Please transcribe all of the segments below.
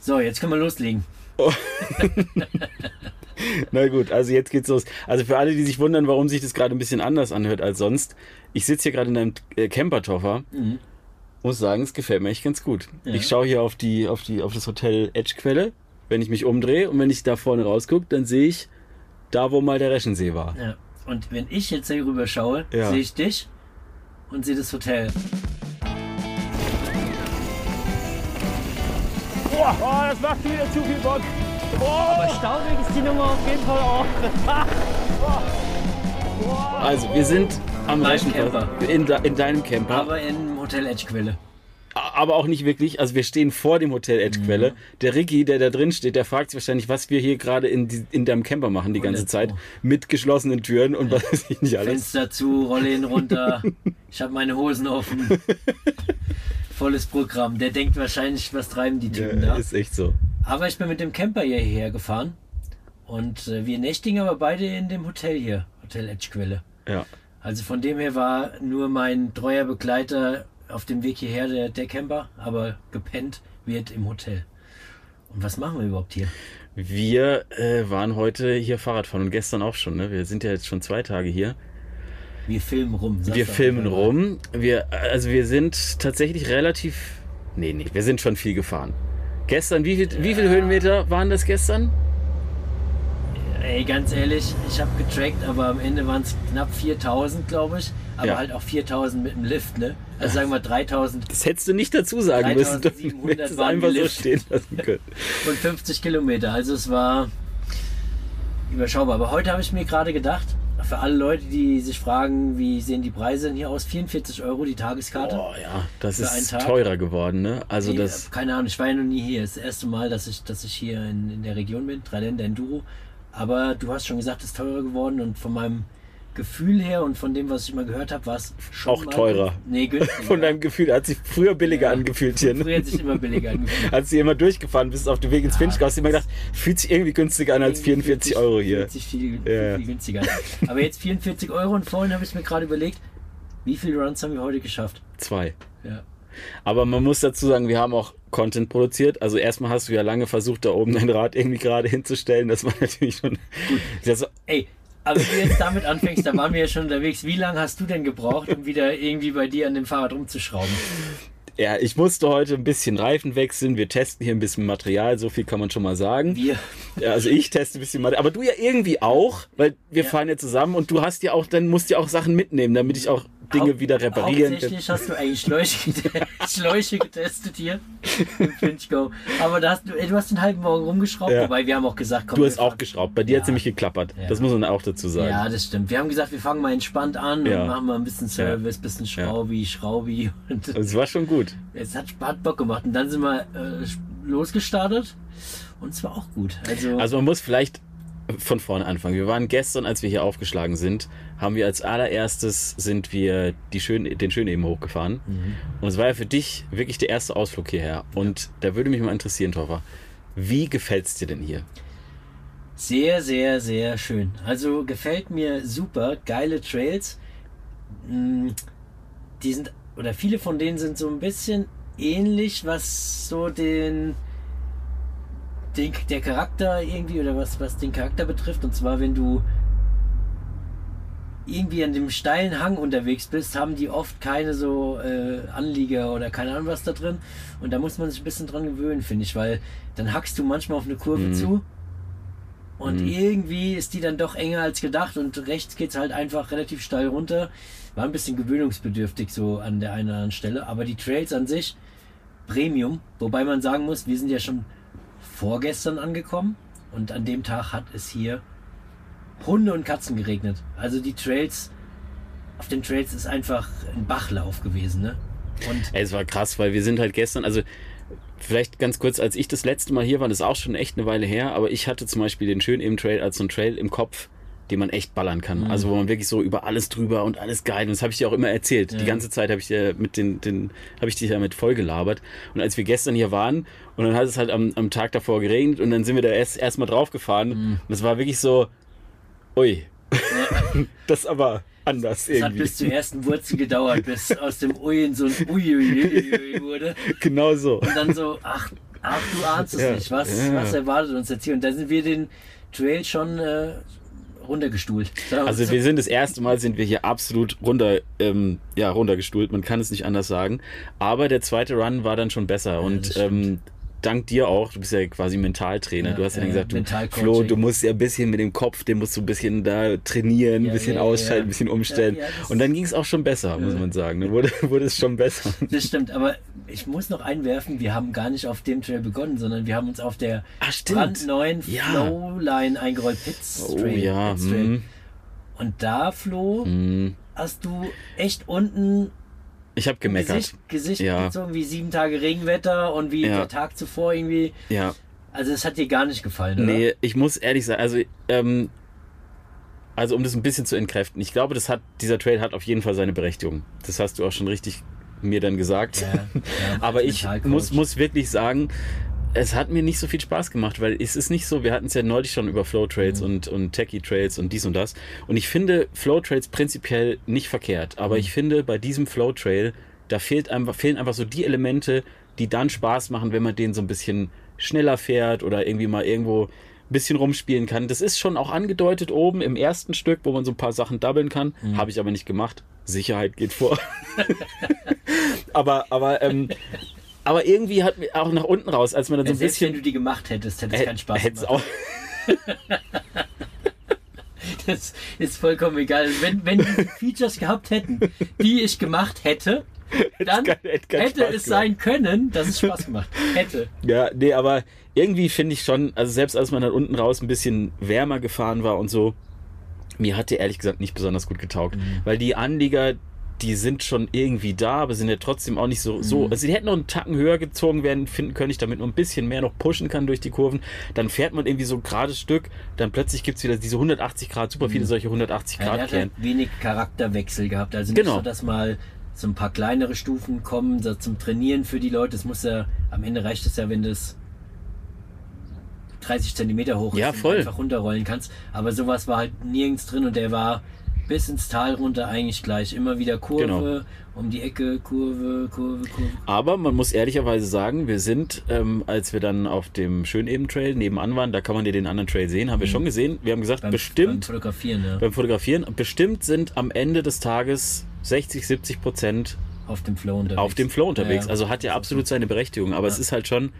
So, jetzt können wir loslegen. Na gut, also jetzt geht's los. Also für alle, die sich wundern, warum sich das gerade ein bisschen anders anhört als sonst. Ich sitze hier gerade in einem äh, Campertoffer. Mhm. Muss sagen, es gefällt mir echt ganz gut. Ja. Ich schaue hier auf die, auf die, auf das Hotel Edgequelle, wenn ich mich umdrehe und wenn ich da vorne rausgucke, dann sehe ich da, wo mal der Reschensee war. Ja. Und wenn ich jetzt hier rüber schaue, Ja. sehe ich dich und sehe das Hotel. Boah, oh, das macht wieder zu viel Bock. Aber staubig ist die Nummer auf jeden Fall auch. Also wir sind am Mein Reschenplatz. In, de- in deinem Camper. Aber im Hotel Edgequelle. aber auch nicht wirklich. Also wir stehen vor dem Hotel Edgequelle. Mhm. Der Ricky, der da drin steht, der fragt sich wahrscheinlich, was wir hier gerade in, die- in deinem Camper machen die ganze. Zeit. Mit geschlossenen Türen und was weiß ich nicht alles. Fenster zu, Rollläden runter. ich habe meine Hosen offen. Volles Programm. Der denkt wahrscheinlich, was treiben die Typen Ja, da. ist echt so. Aber ich bin mit dem Camper hierher gefahren. Und äh, wir nächtigen aber beide in dem Hotel hier. Hotel Edgequelle. Ja. Also von dem her war nur mein treuer Begleiter auf dem Weg hierher der, der Camper, aber gepennt wird im Hotel. Und was machen wir überhaupt hier? Wir äh, waren heute hier Fahrradfahren und gestern auch schon. Ne? Wir sind ja jetzt schon zwei Tage hier. Wir filmen rum. sag's Wir filmen einfach. rum. Wir, also wir sind tatsächlich relativ. Nee, nee, wir sind schon viel gefahren. Gestern, wie, viel, wie viele Höhenmeter waren das gestern? Ey, ganz ehrlich, ich habe getrackt, aber am Ende waren es knapp 4000, glaube ich. Aber Ja. halt auch 4000 mit dem Lift, ne? Also sagen wir 3000 Das hättest du nicht dazu sagen müssen. Du 3700 hättest es einfach so geliftet. stehen lassen können. und 50 Kilometer. Also es war überschaubar. Aber heute habe ich mir gerade gedacht, für alle Leute, die sich fragen, wie sehen die Preise denn hier aus? 44 Euro die Tageskarte. Oh ja, das ist teurer geworden, ne? Also Nee, das. keine Ahnung, ich war ja noch nie hier. Das ist das erste Mal, dass ich, dass ich hier in, in der Region bin, Dreiländer Enduro. Aber du hast schon gesagt, es ist teurer geworden und von meinem Gefühl her und von dem, was ich mal gehört habe, war es schon Auch teurer. Nee, günstiger. Von deinem Gefühl hat sich früher billiger Ja. angefühlt hier. Früher hat sich immer billiger angefühlt. Als du immer durchgefahren bist auf dem Weg ins Finchgau, hast du immer gedacht, fühlt sich irgendwie günstiger an als Irgendwie 44 fühlt sich- Euro hier. Fühlt sich viel, Ja. viel günstiger. an. Aber jetzt 44 Euro und vorhin habe ich mir gerade überlegt, wie viele Runs haben wir heute geschafft? Zwei. Ja. Aber man muss dazu sagen, wir haben auch Content produziert. Also erstmal hast du ja lange versucht, da oben dein Rad irgendwie gerade hinzustellen. Das war natürlich schon. Das, Ey, aber wenn du jetzt damit anfängst, da waren wir ja schon unterwegs. Wie lange hast du denn gebraucht, um wieder irgendwie bei dir an dem Fahrrad rumzuschrauben? Ja, ich musste heute ein bisschen Reifen wechseln. Wir testen hier ein bisschen Material, so viel kann man schon mal sagen. Wir. Ja, also ich teste ein bisschen Material, aber du ja irgendwie auch, weil wir Ja. fahren ja zusammen und du hast ja auch, dann musst du ja auch Sachen mitnehmen, damit ich auch Dinge Hau- wieder reparieren kann. Hauptsächlich hast du eigentlich Schläuche, gete- Schläuche getestet hier im Finchgo. Aber da hast du, du hast den halben Morgen rumgeschraubt, Ja. wobei wir haben auch gesagt, komm, Du hast auch geschraubt. Bei dir hat es Ja. nämlich geklappert. Ja. Das muss man auch dazu sagen. Ja, das stimmt. Wir haben gesagt, wir fangen mal entspannt an Ja. und machen mal ein bisschen Service, bisschen Schraubi, Schraubi. Und Es war schon gut. Es hat, hat Bock gemacht. Und dann sind wir äh, losgestartet und es war auch gut. Also, Also man muss vielleicht von vorne anfangen. Wir waren gestern, als wir hier aufgeschlagen sind, haben wir als allererstes sind wir die schön, den Schön eben hochgefahren. Mhm. Und es war ja für dich wirklich der erste Ausflug hierher. Und da würde mich mal interessieren, Toffer, wie gefällt's dir denn hier? Sehr, sehr, sehr schön. Also gefällt mir super. Geile Trails. Mm, Die sind, oder viele von denen sind so ein bisschen ähnlich, was so den, den der Charakter irgendwie oder was, was den Charakter betrifft. Und zwar, wenn du irgendwie an dem steilen Hang unterwegs bist, haben die oft keine so äh, Anlieger oder keine Ahnung was da drin. Und da muss man sich ein bisschen dran gewöhnen, finde ich, weil dann hackst du manchmal auf eine Kurve Mhm. zu und Mhm. irgendwie ist die dann doch enger als gedacht und rechts geht es halt einfach relativ steil runter. War ein bisschen gewöhnungsbedürftig so an der einen oder anderen Stelle, aber die Trails an sich Premium, wobei man sagen muss, wir sind ja schon vorgestern angekommen und an dem Tag hat es hier Hunde und Katzen geregnet. Also die Trails, auf den Trails ist einfach ein Bachlauf gewesen, ne? Und es war krass, weil wir sind halt gestern, also vielleicht ganz kurz, als ich das letzte Mal hier war, das ist auch schon echt eine Weile her, aber ich hatte zum Beispiel den schön eben Trail als so ein Trail im Kopf, den man echt ballern kann. Mhm. Also wo man wirklich so über alles drüber und alles geil. Und das habe ich dir auch immer erzählt. Die Ja. ganze Zeit habe ich dir mit den, den habe ich dich ja mit voll gelabert. Und als wir gestern hier waren und dann hat es halt am, am Tag davor geregnet und dann sind wir da erst erstmal drauf gefahren. Mhm. Und es war wirklich so, ui, das aber anders es hat irgendwie. bis zur ersten Wurzel gedauert, bis aus dem Ui in so ein Uiuiui wurde. genau so. Und dann so, ach, Ach, du ahnst es Ja, nicht. Was, ja. was erwartet uns jetzt hier? Und da sind wir den Trail schon äh, runtergestuhlt. Wir Also so. wir sind das erste Mal sind wir hier absolut runter, ähm, ja, runtergestuhlt. Man kann es nicht anders sagen. Aber der zweite Run war dann schon besser. das und ähm, dank dir auch, du bist ja quasi Mentaltrainer. Ja, du hast ja, ja, gesagt, du. Flo, du musst ja ein bisschen mit dem Kopf, den musst du ein bisschen da trainieren, Ja, ein bisschen ausschalten, ein bisschen umstellen. Und dann ging es auch schon besser, muss man sagen. Dann wurde, wurde es schon besser. Das stimmt, aber ich muss noch einwerfen, wir haben gar nicht auf dem Trail begonnen, sondern wir haben uns auf der stimmt. brandneuen. Flowline eingerollt, Pits Oh Trail. ja, Pits Trail. hm, Und da, Flo, hm. hast du echt unten ich habe gemeckert. Gesicht, Gesicht Ja. gezogen wie sieben Tage Regenwetter und wie Ja. der Tag zuvor irgendwie. Ja. Also es hat dir gar nicht gefallen, oder? Nee, ich muss ehrlich sagen, also, ähm, also um das ein bisschen zu entkräften, ich glaube, das hat, dieser Trail hat auf jeden Fall seine Berechtigung. Das hast du auch schon richtig mir dann gesagt. Ja, ja, Aber ich muss, muss wirklich sagen, es hat mir nicht so viel Spaß gemacht, weil es ist nicht so, wir hatten es ja neulich schon über Flow Trails Mhm. und, und Techie Trails und dies und das. Und ich finde Flow Trails prinzipiell nicht verkehrt. Aber Mhm. ich finde, bei diesem Flow Trail, da fehlt einfach, fehlen einfach so die Elemente, die dann Spaß machen, wenn man den so ein bisschen schneller fährt oder irgendwie mal irgendwo ein bisschen rumspielen kann. Das ist schon auch angedeutet oben im ersten Stück, wo man so ein paar Sachen doubeln kann. Mhm. Habe ich aber nicht gemacht. Sicherheit geht vor. aber, aber, ähm, aber irgendwie hat mir auch nach unten raus, als man dann so ein selbst wenn bisschen. du die gemacht hättest, hätte es keinen Spaß gemacht. auch, Das ist vollkommen egal. Wenn, wenn die Features gehabt hätten, die ich gemacht hätte, dann kein- hätte keinen hätte es sein können, dass es Spaß gemacht hätte. Ja, nee, aber irgendwie finde ich schon, also selbst als man dann unten raus ein bisschen wärmer gefahren war und so, mir hat der ehrlich gesagt nicht besonders gut getaugt. Mhm. Weil die Anlieger, die sind schon irgendwie da, aber sind ja trotzdem auch nicht so, so, Mhm. also die hätten noch einen Tacken höher gezogen werden finden können, ich damit noch ein bisschen mehr noch pushen kann durch die Kurven. Dann fährt man irgendwie so ein gerades Stück, dann plötzlich gibt's wieder diese 180 Grad, super viele solche 180 Mhm. Ja, der Grad hat halt wenig Charakterwechsel gehabt. Also Genau. nicht so, dass mal so ein paar kleinere Stufen kommen, so zum Trainieren für die Leute. Es muss ja, am Ende reicht es ja, wenn das 30 Zentimeter hoch Ja, ist und voll. einfach runterrollen kannst. Aber sowas war halt nirgends drin und der war bis ins Tal runter eigentlich gleich. Immer wieder Kurve, Genau. um die Ecke, Kurve, Kurve, Kurve. Aber man muss ehrlicherweise sagen, wir sind, ähm, als wir dann auf dem Schöneben-Trail nebenan waren, da kann man ja den anderen Trail sehen, haben wir schon gesehen. Wir haben gesagt, Beim, beim bestimmt Fotografieren, ja. beim Fotografieren, bestimmt sind am Ende des Tages 60, 70 Prozent auf dem Flow unterwegs. auf dem Flow unterwegs. Ja, also hat ja absolut so. seine Berechtigung. Aber es Ja. ist halt schon,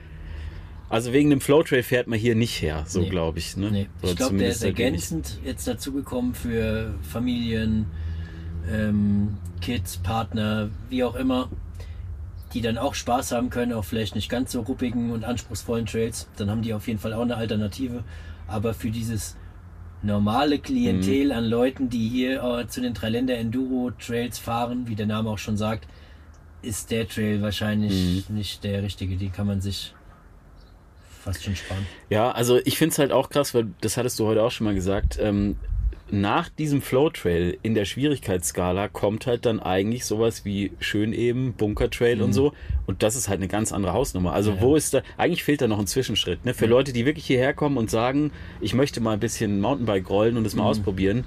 also wegen dem Flow Trail fährt man hier nicht her, so Nee. glaube ich. Ne? Nee, ich glaube, der ist ergänzend jetzt dazugekommen für Familien, ähm, Kids, Partner, wie auch immer, die dann auch Spaß haben können, auch vielleicht nicht ganz so ruppigen und anspruchsvollen Trails. Dann haben die auf jeden Fall auch eine Alternative. Aber für dieses normale Mhm. Klientel an Leuten, die hier äh, zu den Dreiländer Enduro Trails fahren, wie der Name auch schon sagt, ist der Trail wahrscheinlich Mhm. nicht der richtige. Den kann man sich fast schon sparen. Ja, also ich finde es halt auch krass, weil das hattest du heute auch schon mal gesagt. Ähm, nach diesem Flow Trail in der Schwierigkeitsskala kommt halt dann eigentlich sowas wie Schöneben, Bunker Trail und so. Und das ist halt eine ganz andere Hausnummer. Also Mhm. Ja. wo ist da, eigentlich fehlt da noch ein Zwischenschritt. Ne? Für Ja. Leute, die wirklich hierher kommen und sagen, ich möchte mal ein bisschen Mountainbike rollen und es Mhm. mal ausprobieren.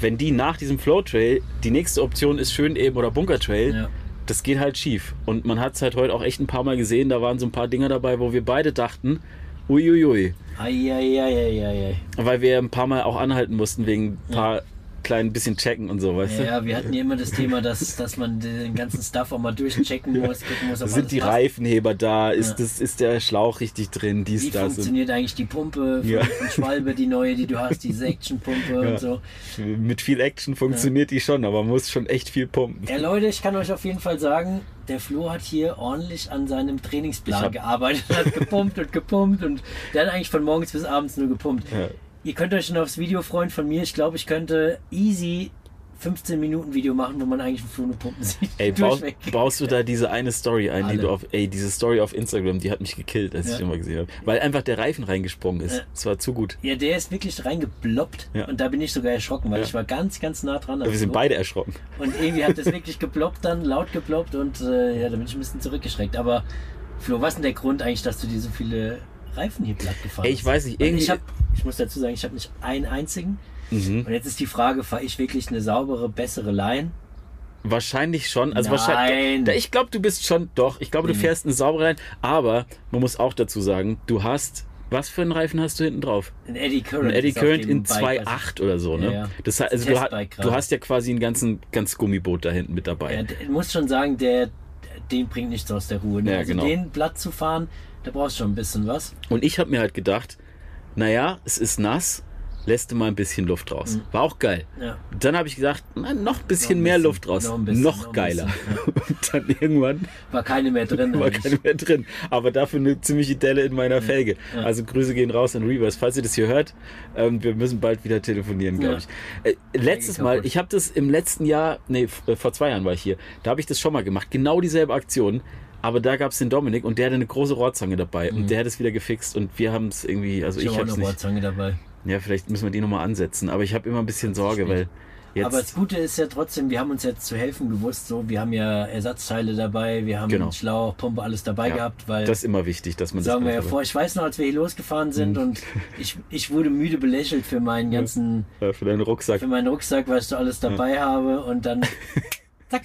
Wenn die nach diesem Flow Trail, die nächste Option ist Schöneben oder Bunker Trail, Ja. Das geht halt schief. Und man hat es halt heute auch echt ein paar Mal gesehen, da waren so ein paar Dinger dabei, wo wir beide dachten, uiuiui. Eieieiei. Weil wir ein paar Mal auch anhalten mussten wegen ein paar kleinen bisschen checken und so, weißt Ja, du? ja, wir hatten ja immer das Thema, dass, dass man den ganzen Stuff auch mal durchchecken muss, gucken muss, Sind die passt. Reifenheber da? Ist, Ja. das, ist der Schlauch richtig drin? Dies, Wie das. Und funktioniert eigentlich die Pumpe von, Ja. von Schwalbe, die neue, die du hast, diese Action-Pumpe und so. mit viel Action funktioniert die schon, aber man muss schon echt viel pumpen. Ja, Leute, ich kann euch auf jeden Fall sagen, der Flo hat hier ordentlich an seinem Trainingsplan gearbeitet, hat gepumpt und gepumpt und der hat eigentlich von morgens bis abends nur gepumpt. Ja. Ihr könnt euch schon aufs Video freuen von mir. Ich glaube, ich könnte easy 15 Minuten Video machen, wo man eigentlich einen Flo nur pumpen sieht. Ey, baust, baust du da diese eine Story ein, die Alle. du auf, ey, diese Story auf Instagram, die hat mich gekillt, als Ja. ich die mal gesehen habe. Weil einfach der Reifen reingesprungen ist. Ja. Das war zu gut. Ja, der ist wirklich reingeploppt Ja. und da bin ich sogar erschrocken, weil Ja. ich war ganz, ganz nah dran. Wir sind Flo. beide erschrocken. Und irgendwie hat das wirklich geploppt dann, laut geploppt und äh, ja, da bin ich ein bisschen zurückgeschreckt. Aber Flo, was ist denn der Grund eigentlich, dass du dir so viele Reifen hier platt gefahren Ey, ich weiß nicht, irgendwie- Ich, hab, ich muss dazu sagen, ich habe nicht einen einzigen. Mhm. Und jetzt ist die Frage, fahre ich wirklich eine saubere, bessere Line? Wahrscheinlich schon. Also Nein. wahrscheinlich. Ich glaube, du bist schon. Doch, ich glaube, du Nee. fährst einen sauberen. Aber man muss auch dazu sagen, du hast. Was für einen Reifen hast du hinten drauf? Ein Eddie Current. Ein Eddie Current in Bike, 2.8 oder so, ne? Ja, ja. Das heißt, also du, du hast ja quasi ein ganzen, ganz Gummiboot da hinten mit dabei. Ja, der, muss schon sagen, der, den bringt nichts aus der Ruhe. Ne? Ja, also genau. den Blatt zu fahren, da brauchst du schon ein bisschen was. Und ich habe mir halt gedacht, naja, es ist nass, lässt du mal ein bisschen Luft raus. War auch geil. Ja. Dann habe ich gesagt, na, noch ein bisschen Mhm. Noch ein mehr bisschen, Luft raus. noch bisschen, noch geiler. bisschen, Und dann irgendwann War keine mehr drin. war eigentlich. keine mehr drin. Aber dafür eine ziemliche Delle in meiner Felge. Also Grüße gehen raus an Reverse. Falls ihr das hier hört, ähm, wir müssen bald wieder telefonieren, glaube Ja. ich. Äh, letztes Mal, ich habe das im letzten Jahr, nee, äh, vor zwei Jahren war ich hier, da habe ich das schon mal gemacht. Genau dieselbe Aktion. Aber da gab es den Dominik und der hatte eine große Rohrzange dabei und der hat es wieder gefixt und wir haben es irgendwie, also Mhm. Ich ich, habe eine nicht. Rohrzange dabei. Ja, vielleicht müssen wir die nochmal ansetzen. Aber ich habe immer ein bisschen Sorge, weil jetzt. Aber das Gute ist ja trotzdem, wir haben uns jetzt zu helfen gewusst. So, wir haben ja Ersatzteile dabei, wir haben Genau. Schlauch, Pumpe, alles dabei ja, gehabt, weil das ist immer wichtig, dass man das sagen wir ja vor. Ich weiß noch, als wir hier losgefahren sind Mhm. und ich, ich wurde müde belächelt für meinen ganzen, äh, für deinen Rucksack. für meinen Rucksack, was ich so alles dabei habe und dann zack,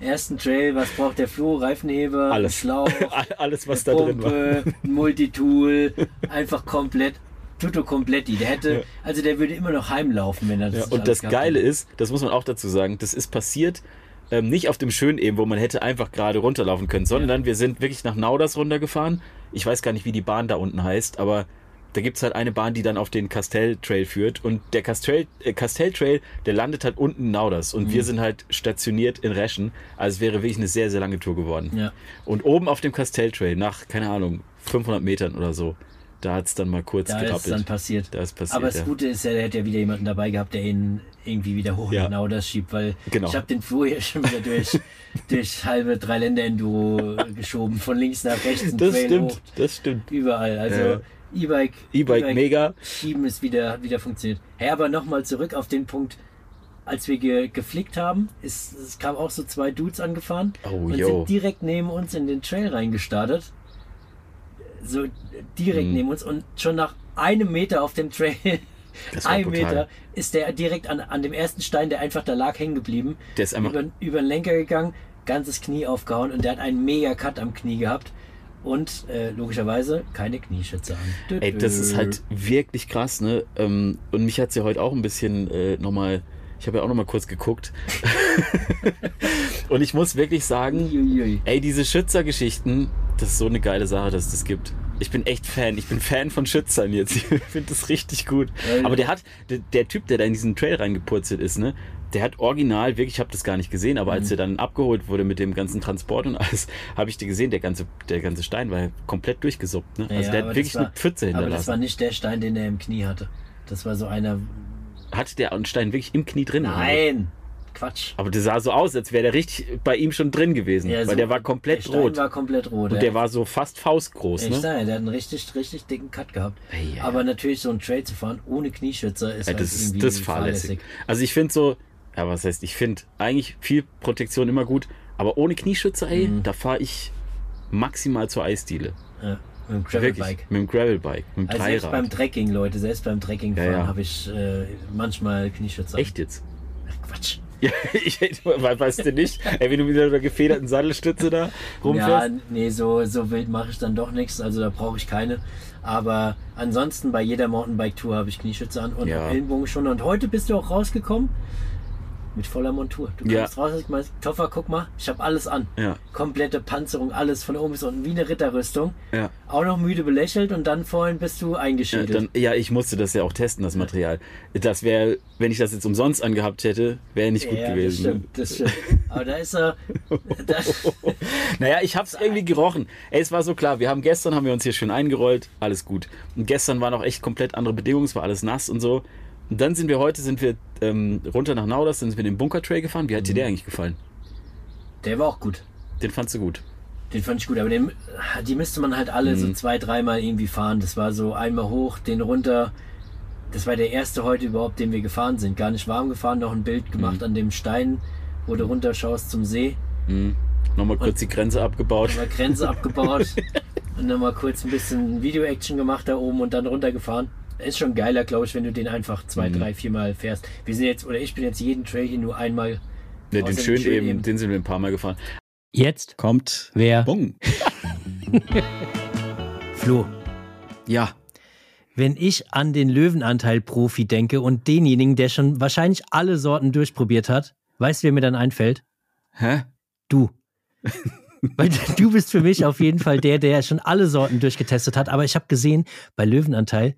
ersten Trail, was braucht der Flo? Reifenheber, Alles. Schlauch, Alles, was da drin war. Pumpe, Multitool, einfach komplett. Tutto kompletti. Der hätte, also der würde immer noch heimlaufen, wenn er das Ja, und das Geile hätte. ist, das muss man auch dazu sagen, das ist passiert ähm, nicht auf dem schönen eben, wo man hätte einfach gerade runterlaufen können, sondern wir sind wirklich nach Nauders runtergefahren. Ich weiß gar nicht, wie die Bahn da unten heißt, aber da gibt's halt eine Bahn, die dann auf den Castell Trail führt. Und der Castell, äh, Castell Trail, der landet halt unten in Nauders. Und Mhm. wir sind halt stationiert in Reschen. Also es wäre wirklich eine sehr, sehr lange Tour geworden. Ja. Und oben auf dem Castell Trail, nach, keine Ahnung, 500 Metern oder so, da hat's dann mal kurz Da ist gerappelt. dann passiert. Da ist passiert, Aber das ja. Gute ist ja, der hätte ja wieder jemanden dabei gehabt, der ihn irgendwie wieder hoch Ja. genau das schiebt, weil Genau. ich habe den hier schon wieder durch, durch halbe Dreiländer-Enduro geschoben, von links nach rechts, das Trail stimmt, hoch, das stimmt. überall. Also Ja. E-Bike, E-Bike mega. Schieben ist wieder, hat wieder funktioniert. Hey, aber nochmal zurück auf den Punkt, als wir ge geflickt haben, ist, es kam auch so zwei Dudes angefahren Oh, und yo. sind direkt neben uns in den Trail reingestartet. So direkt Mhm. neben uns und schon nach einem Meter auf dem Trail, ein brutal. Meter, ist der direkt an, an dem ersten Stein, der einfach da lag, hängen geblieben. Der ist einfach über, über den Lenker gegangen, ganzes Knie aufgehauen und der hat einen mega Cut am Knie gehabt. Und äh, logischerweise keine Knieschütze an. Ey, das ist halt wirklich krass, ne? Ähm, Und mich hat's ja heute auch ein bisschen äh, nochmal, ich habe ja auch nochmal kurz geguckt. und ich muss wirklich sagen, ey, diese Schützergeschichten, das ist so eine geile Sache, dass es das gibt. Ich bin echt Fan. Ich bin Fan von Schützern jetzt. Ich finde das richtig gut. Ja, Aber der hat, der, der Typ, der da in diesen Trail reingepurzelt ist, ne? Der hat original, wirklich, ich habe das gar nicht gesehen, aber Mhm. als er dann abgeholt wurde mit dem ganzen Transport und alles, habe ich dir gesehen, der ganze, der ganze Stein war komplett durchgesuppt. Ne? Also Ja, der hat wirklich war- eine Pfütze Aber das hinterlassen. war nicht der Stein, den er im Knie hatte. Das war so einer. Hatte der einen Stein wirklich im Knie drin? oder? Quatsch. Aber der sah so aus, als wäre der richtig bei ihm schon drin gewesen. Ja, weil so- der war komplett der Stein rot. war komplett rot. und der war so fast faustgroß. Ich Ne? ja, der hat einen richtig, richtig dicken Cut gehabt. Ja. Aber natürlich, so ein Trail zu fahren ohne Knieschützer ist Ja, halt das, ist, irgendwie das ist fahrlässig. Also ich finde so, ja, was heißt, ich finde eigentlich viel Protektion immer gut, aber ohne Knieschützer, ey, Mhm. da fahre ich maximal zur Eisdiele. Ja, mit dem. Gravelbike. Mit dem Gravelbike, mit dem Also selbst Dreirad. beim Trekking, Leute, selbst beim Trekking Ja, fahren ja. habe ich äh, manchmal Knieschützer. Echt jetzt? Ach, Quatsch. Ja, ich weißt du nicht, ey, wenn du mit einer gefederten Sattelstütze da Ja, rumfährst. nee, so, so wild mache ich dann doch nichts, also da brauche ich keine. Aber ansonsten bei jeder Mountainbike-Tour habe ich Knieschütze an und Ja. Ellenbogen schon. Und heute bist du auch rausgekommen mit voller Montur. Du Ja. kommst raus und meinst, Toffer, guck mal, ich habe alles an. Ja, Komplette Panzerung, alles von oben bis unten, wie eine Ritterrüstung. ja. Auch noch müde belächelt und dann vorhin bist du Ja, eingeschädelt. dann, ja, ich musste das ja auch testen, das Material. Das wäre, wenn ich das jetzt umsonst angehabt hätte, wäre nicht gut ja, gewesen. ne? Das stimmt, das stimmt. Aber da ist er. Da, Naja, ich hab's irgendwie gerochen. Ey, es war so klar, wir haben gestern, haben wir uns hier schön eingerollt, alles gut. Und gestern waren auch echt komplett andere Bedingungen, es war alles nass und so. Und dann sind wir heute, sind wir ähm, runter nach Nauders, sind wir den Bunker Trail gefahren. Wie hat Mhm. dir der eigentlich gefallen? der war auch gut. Den fandst du gut? Den fand ich gut, aber den, die müsste man halt alle Mhm. so zwei, dreimal irgendwie fahren. Das war so einmal hoch, den runter. Das war der erste heute überhaupt, den wir gefahren sind. Gar nicht warm gefahren, noch ein Bild gemacht Mhm. an dem Stein, wo du runterschaust zum See. Hm. Nochmal kurz die Grenze abgebaut. Mal Grenze abgebaut und dann mal kurz ein bisschen Video-Action gemacht da oben und dann runtergefahren. Ist schon geiler, glaube ich, wenn du den einfach zwei, Mhm. drei, viermal fährst. Wir sind jetzt, oder ich bin jetzt jeden Trail hier nur einmal Ja, den Außer schön schön eben, eben. den sind wir ein paar Mal gefahren. Jetzt Kommt wer? Bong. Flo. Ja, Wenn ich an den Löwenanteil-Profi denke und denjenigen, der schon wahrscheinlich alle Sorten durchprobiert hat, weißt du, wer mir dann einfällt? hä? Du. Weil du bist für mich auf jeden Fall der, der schon alle Sorten durchgetestet hat. Aber ich habe gesehen, bei Löwenanteil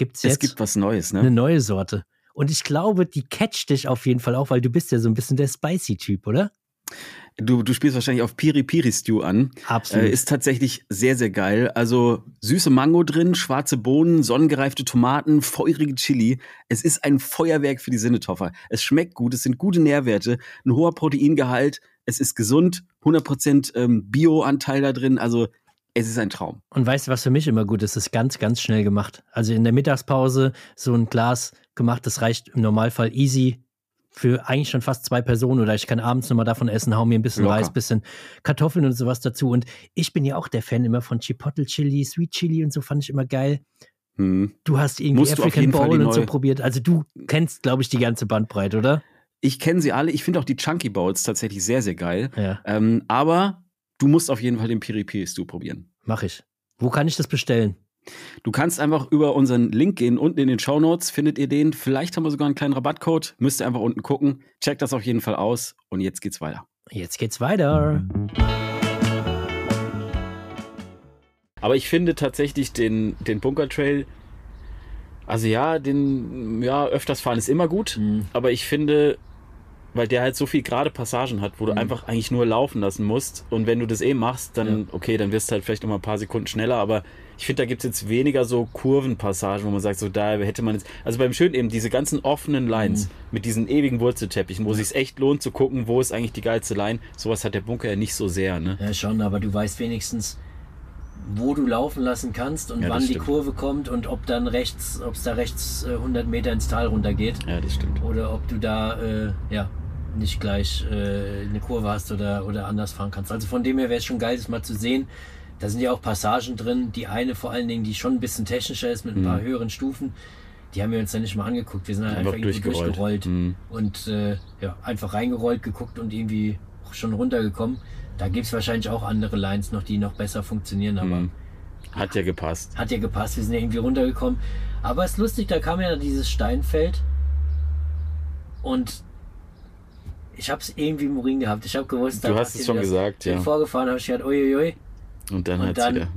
gibt es Es jetzt gibt was Neues, eine ne? neue Sorte. Und ich glaube, die catcht dich auf jeden Fall auch, weil du bist ja so ein bisschen der Spicy-Typ, oder? Du, du spielst wahrscheinlich auf Piri Piri Stew an. Absolut. Äh, ist tatsächlich sehr, sehr geil. Also süße Mango drin, schwarze Bohnen, sonnengereifte Tomaten, feurige Chili. Es ist ein Feuerwerk für die Sinne, Toffer. Es schmeckt gut, es sind gute Nährwerte, ein hoher Proteingehalt, es ist gesund, 100% ähm, Bio-Anteil da drin. Also es ist ein Traum. Und weißt du, was für mich immer gut ist? Es ist ganz, ganz schnell gemacht. Also in der Mittagspause so ein Glas gemacht, das reicht im Normalfall easy für eigentlich schon fast zwei Personen oder ich kann abends nochmal davon essen, hau mir ein bisschen Locker. Reis, bisschen Kartoffeln und sowas dazu. Und ich bin ja auch der Fan immer von Chipotle Chili, Sweet Chili und so fand ich immer geil. Hm. Du hast irgendwie Musst African Bowl und so probiert. Also du kennst, glaube ich, die ganze Bandbreite, oder? Ich kenne sie alle. Ich finde auch die Chunky Bowls tatsächlich sehr, sehr geil. Ja, Ähm, aber du musst auf jeden Fall den Piri Piri Stew probieren. mach ich. Wo kann ich das bestellen? Du kannst einfach über unseren Link gehen. Unten in den Show Notes findet ihr den. Vielleicht haben wir sogar einen kleinen Rabattcode. Müsst ihr einfach unten gucken. Checkt das auf jeden Fall aus. Und jetzt geht's weiter. Jetzt geht's weiter. Aber ich finde tatsächlich den, den Bunker Trail, also ja, den, ja, öfters fahren ist immer gut. Mhm. Aber ich finde, weil der halt so viel gerade Passagen hat, wo du Mhm. einfach eigentlich nur laufen lassen musst. Und wenn du das eh machst, dann, Ja. okay, dann wirst du halt vielleicht noch mal ein paar Sekunden schneller. Aber ich finde, da gibt es jetzt weniger so Kurvenpassagen, wo man sagt, so da hätte man jetzt, also beim Schön eben diese ganzen offenen Lines Mhm. mit diesen ewigen Wurzelteppichen, wo es sich echt lohnt zu gucken, wo ist eigentlich die geilste Line. Sowas hat der Bunker ja nicht so sehr, ne? Ja, schon, aber du weißt wenigstens, wo du laufen lassen kannst und Ja, wann die. Kurve kommt und ob dann rechts, ob es da rechts äh, 100 Meter ins Tal runtergeht Ja, das stimmt. oder ob du da äh, ja nicht gleich äh, eine Kurve hast oder, oder anders fahren kannst. Also von dem her wäre es schon geil, das mal zu sehen. Da sind ja auch Passagen drin. Die eine vor allen Dingen, die schon ein bisschen technischer ist mit ein Mhm. paar höheren Stufen. Die haben wir uns dann nicht mal angeguckt. Wir sind halt einfach, Einfach irgendwie durchgerollt. durchgerollt Mhm. und äh, ja, einfach reingerollt, geguckt und irgendwie schon runtergekommen. Da gibt es wahrscheinlich auch andere Lines noch, die noch besser funktionieren, aber Mhm. Hat ja gepasst. hat ja gepasst. Wir sind ja irgendwie runtergekommen. Aber es ist lustig, da kam ja dieses Steinfeld und ich habe es irgendwie im Urin gehabt. Ich habe gewusst, Du hast es schon gesagt, ja. vorgefahren, habe ich gedacht, uiuiui, Und dann hat's dann- wieder.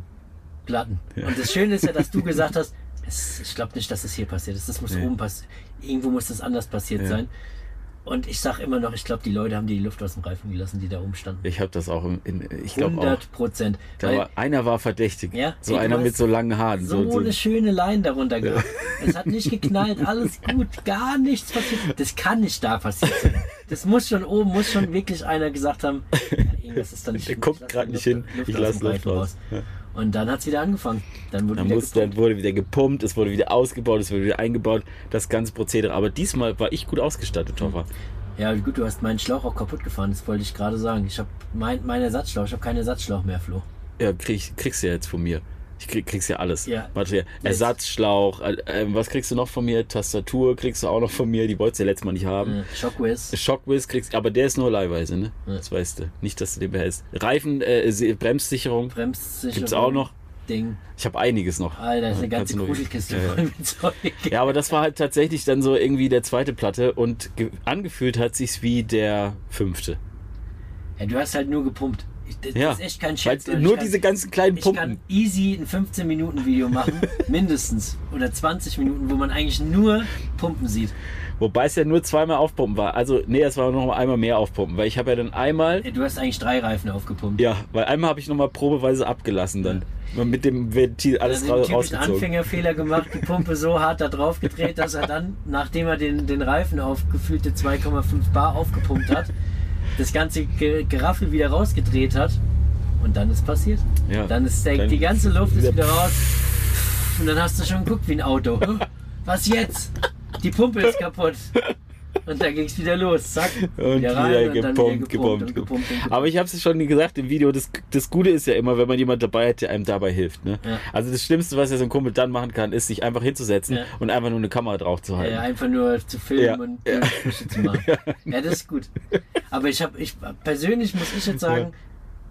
Platten. Ja. Und das Schöne ist ja, dass du gesagt hast, es, ich glaube nicht, dass es hier passiert ist. Das muss Nee. oben passieren. Irgendwo muss das anders passiert Ja. sein. Und ich sag immer noch, ich glaube, die Leute haben die Luft aus dem Reifen gelassen, die da oben standen. Ich habe das auch in, in ich glaube auch. 100 Prozent. War, einer war verdächtig. Ja, so einer mit so langen Haaren. so, So, so. eine schöne Line darunter gehabt. Es hat nicht geknallt, alles gut, gar nichts passiert. Das kann nicht da passiert sein. Das muss schon oben, muss schon wirklich einer gesagt haben, ja, irgendwas ist da nicht Der ich guckt die nicht hin. Ich aus lass dem Luft raus. Ja. Und dann hat es wieder angefangen. Dann wurde Dann, wieder musste, dann gepumpt. wurde wieder gepumpt, es wurde wieder ausgebaut, es wurde wieder eingebaut, das ganze Prozedere. Aber diesmal war ich gut ausgestattet, Toffer. Ja, gut, du hast meinen Schlauch auch kaputt gefahren, das wollte ich gerade sagen. Ich habe mein, meinen Ersatzschlauch, ich habe keinen Ersatzschlauch mehr, Flo. Ja, krieg, kriegst du ja jetzt von mir. Ich krieg, kriegst ja alles. Ja. Warte. Ersatzschlauch, äh, äh, was kriegst du noch von mir? Tastatur kriegst du auch noch von mir, die wolltest du ja letztes Mal nicht haben. Äh, Shockwiz. Shockwiz kriegst aber der ist nur leihweise, ne? Ja. Das weißt du. Nicht, dass du den behältst. Reifen, äh, Bremssicherung Bremssicherung. gibt's auch noch. Ding. Ich habe einiges noch. Alter, das ist eine ganze Krudelkiste voll mit Zeug. Ja, aber das war halt tatsächlich dann so irgendwie der zweite Platte und ge- angefühlt hat sich's wie der fünfte. Ja, du hast halt nur gepumpt. Das Ja, ist echt kein Scherz. Nur kann- diese ganzen kleinen Ich kann Pumpen. easy ein 15-Minuten-Video machen, mindestens. Oder 20 Minuten, wo man eigentlich nur Pumpen sieht. Wobei es ja nur zweimal aufpumpen war. Also, nee, es war noch mal einmal mehr aufpumpen, weil ich habe ja dann einmal, Du hast eigentlich drei Reifen aufgepumpt. ja, weil einmal habe ich noch mal probeweise abgelassen dann. Mal Mit dem Ventil Alles also ra den typischen rausgezogen. Anfängerfehler gemacht, die Pumpe so hart da drauf gedreht, dass er dann, nachdem er den, den Reifen auf gefühlte 2,5 Bar aufgepumpt hat, das ganze Ge Geraffel wieder rausgedreht hat. Und dann ist passiert. Ja. Dann ist der, Dann die ganze Luft ist wieder- wieder raus. Und dann hast du schon geguckt wie ein Auto. Was jetzt? Die Pumpe ist kaputt. Und dann ging es wieder los. Zack. Und wieder rein und gepumpt, wieder gepumpt, gepumpt. und gepumpt. Aber ich habe es schon gesagt im Video, das, das Gute ist ja immer, wenn man jemand dabei hat, der einem dabei hilft. Ne? Ja. Also das Schlimmste, was ja so ein Kumpel dann machen kann, ist, sich einfach hinzusetzen Ja. und einfach nur eine Kamera drauf zu halten. Ja, einfach nur zu filmen Ja, und ja. zu machen. Ja. das ist gut. Aber ich habe, ich persönlich muss ich jetzt sagen,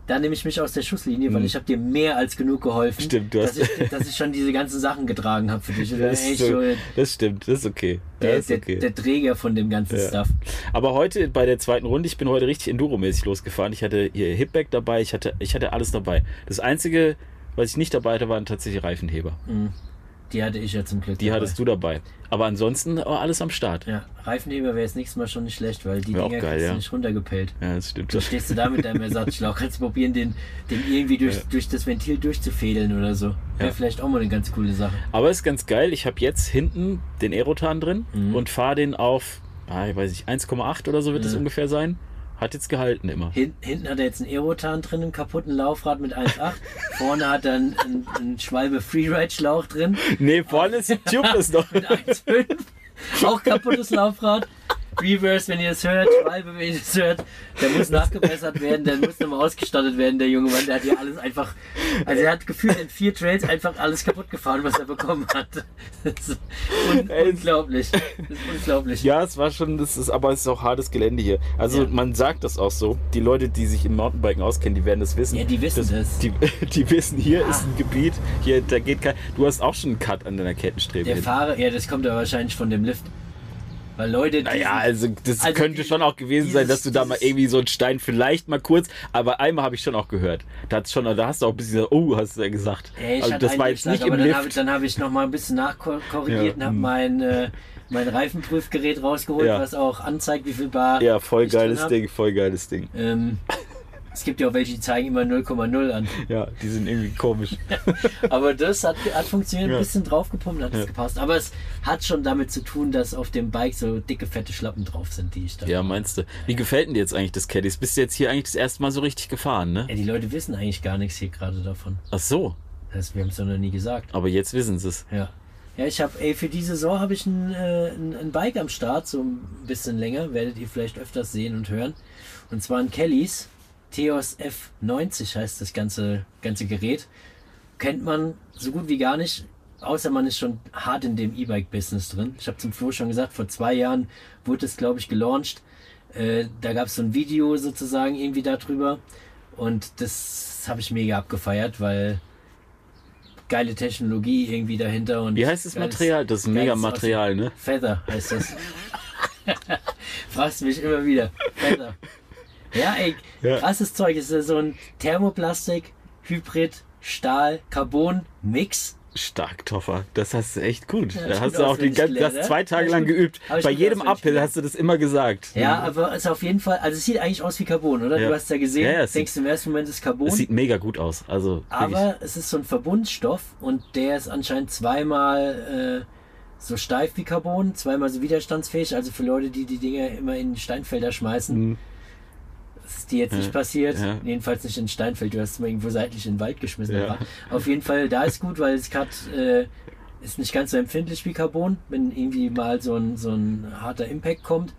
da nehme ich mich aus der Schusslinie, weil Mhm. ich habe dir mehr als genug geholfen, Stimmt, du dass, hast- ich, dass ich schon diese ganzen Sachen getragen habe für dich. Oder Das, echt so, das stimmt, das ist okay. der, Das ist der, okay. der Träger von dem ganzen Ja. Stuff. Aber heute bei der zweiten Runde, ich bin heute richtig Enduro-mäßig losgefahren. Ich hatte hier Hipback dabei, ich hatte, ich hatte alles dabei. Das Einzige, was ich nicht dabei hatte, waren tatsächlich Reifenheber. Die hatte ich ja zum Glück. Die dabei. hattest du dabei. Aber ansonsten war alles am Start. Ja, Reifenheber wäre jetzt nächstes Mal schon nicht schlecht, weil die Wär Dinger geil, kriegst du ja. nicht runtergepellt. Ja, das stimmt. Da stehst du da mit deinem Ersatzschlauch, kannst du probieren, den, den irgendwie durch, durch das Ventil durchzufädeln oder so. Wäre Ja. vielleicht auch mal eine ganz coole Sache. Aber ist ganz geil. Ich habe jetzt hinten den Aerotan drin Mhm. und fahre den auf, ah, ich weiß nicht, 1,8 oder so wird das Ja. ungefähr sein. Hat jetzt gehalten immer. Hin, hinten hat er jetzt einen Aerotan drin, einen kaputten Laufrad mit 1.8. Vorne hat er einen, einen, einen Schwalbe Freeride-Schlauch drin Nee, vorne ist tubeless noch. mit 1.5. Auch kaputtes Laufrad. Reverse, wenn ihr es hört, Schwalbe, wenn ihr es hört, der muss nachgebessert werden, der muss nochmal ausgestattet werden, der junge Mann, der hat ja alles einfach, also er hat gefühlt in vier Trails einfach alles kaputt gefahren, was er bekommen hat. Das ist un unglaublich. Das ist unglaublich. Ja, es war schon, das ist, aber es ist auch hartes Gelände hier. Also Ja. man sagt das auch so. Die Leute, die sich im Mountainbiken auskennen, die werden das wissen. Ja, die wissen das. Die, die wissen, hier Ja. ist ein Gebiet, hier, da geht kein. Du hast auch schon einen Cut an deiner Kettenstrebe. Der. Fahrer, ja, das kommt ja wahrscheinlich von dem Lift. Weil Leute, Naja, also das Also könnte schon auch gewesen sein, dass dieses- du da mal dieses- irgendwie so einen Stein vielleicht mal kurz, aber einmal habe ich schon auch gehört. Da hat's schon, da hast du auch ein bisschen gesagt, oh, hast du ja gesagt. Ey, ich also das war jetzt nicht im aber dann habe dann hab ich noch mal ein bisschen nachkorrigiert Ja, und habe hm. mein, äh, mein Reifenprüfgerät rausgeholt, Ja. was auch anzeigt, wie viel Bar Ja, voll ich geiles. Ding, voll geiles Ding. Ähm, es gibt ja auch welche, die zeigen immer 0,0 an. Ja, die sind irgendwie komisch. Aber das hat, hat funktioniert, Ja. ein bisschen draufgepumpt, hat es Ja. gepasst. Aber es hat schon damit zu tun, dass auf dem Bike so dicke, fette Schlappen drauf sind, die ich da. Ja, meinst du? Wie gefällt denn dir jetzt eigentlich das Caddies? Bist du jetzt hier eigentlich das erste Mal so richtig gefahren, ne? Ja, die Leute wissen eigentlich gar nichts hier gerade davon. Ach so, Das, wir haben es doch noch nie gesagt. aber jetzt wissen sie es. Ja. Ja, ich habe, ey, für die Saison habe ich ein, äh, ein, ein Bike am Start, so ein bisschen länger, werdet ihr vielleicht öfters sehen und hören. Und zwar ein Kellys Theos F90 heißt das ganze, ganze Gerät. Kennt man so gut wie gar nicht, außer man ist schon hart in dem E-Bike-Business drin. Ich habe zum Flo schon gesagt, vor zwei Jahren wurde es, glaube ich, gelauncht. Äh, da gab es so ein Video sozusagen irgendwie darüber. Und das habe ich mega abgefeiert, weil geile Technologie irgendwie dahinter. Und Wie heißt das geiles- Material? Das ist ein mega Material, ne? Feather heißt das. Fragst mich immer wieder. Feather. Ja, ey, Ja. krasses Zeug. Es ist so ein Thermoplastik, Hybrid, Stahl, Carbon, Mix. Stark, Toffer. Das hast du echt gut. Ja, da ich hast du auch die auswendig ganze, gelernt, das zwei Tage ich lang geübt. ich Bei jedem Uphill hast du das immer gesagt. Ja, aber es ist auf jeden Fall, also es sieht eigentlich aus wie Carbon, oder? Ja. Du hast ja gesehen, Ja, denkst du im ersten Moment ist Carbon. Es sieht mega gut aus. Also. Aber es ist so ein Verbundstoff und der ist anscheinend zweimal äh, so steif wie Carbon, zweimal so widerstandsfähig. Also für Leute, die die Dinger immer in Steinfelder schmeißen, Mhm. Ist dir jetzt nicht Ja, passiert. ja. Jedenfalls nicht in Steinfeld. Du hast es mal irgendwo seitlich in den Wald geschmissen. Ja. aber Auf jeden Fall, da ist gut, weil es hat, äh, ist nicht ganz so empfindlich wie Carbon, wenn irgendwie mal so ein, so ein harter Impact kommt.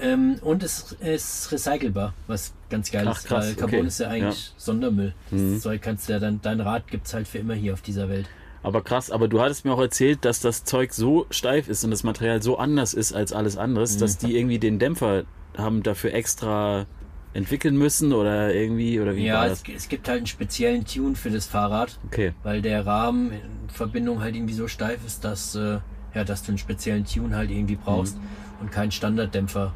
Ähm, und es ist recycelbar, was ganz geil Ach, ist, krass, weil Carbon okay. ist ja eigentlich Sondermüll. Das Zeug kannst du ja dann, dein Rad gibt es halt für immer hier auf dieser Welt. Aber krass, aber du hattest mir auch erzählt, dass das Zeug so steif ist und das Material so anders ist als alles anderes, Mhm. dass die irgendwie den Dämpfer haben dafür extra entwickeln müssen oder irgendwie, oder wie ja, war es, das? es gibt halt einen speziellen Tune für das Fahrrad, Okay. weil der Rahmen in Verbindung halt irgendwie so steif ist, dass, äh, ja, dass du einen speziellen Tune halt irgendwie brauchst Mhm. und keinen Standarddämpfer.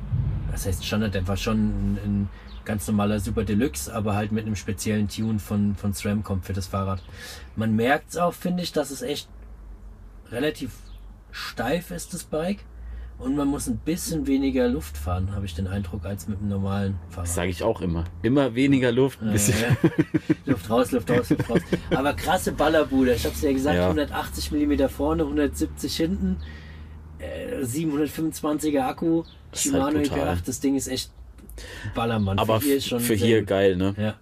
Das heißt Standarddämpfer schon ein, ein ganz normaler Super Deluxe, aber halt mit einem speziellen Tune von, von SRAM kommt für das Fahrrad. Man merkt es auch, finde ich, dass es echt relativ steif ist, das Bike. Und man muss ein bisschen weniger Luft fahren, habe ich den Eindruck, als mit einem normalen Fahrrad. Das sage ich auch immer. Immer weniger Luft, ein bisschen. Äh, Luft raus, Luft raus, Luft raus. Aber krasse Ballerbude. Ich habe es ja gesagt, Ja. 180 mm vorne, 170 hinten, äh, 725er Akku, Das ist halt Shimano brutal. IP8. Das Ding ist echt Ballermann. Aber für hier, schon für sehr hier geil, ne? Ja.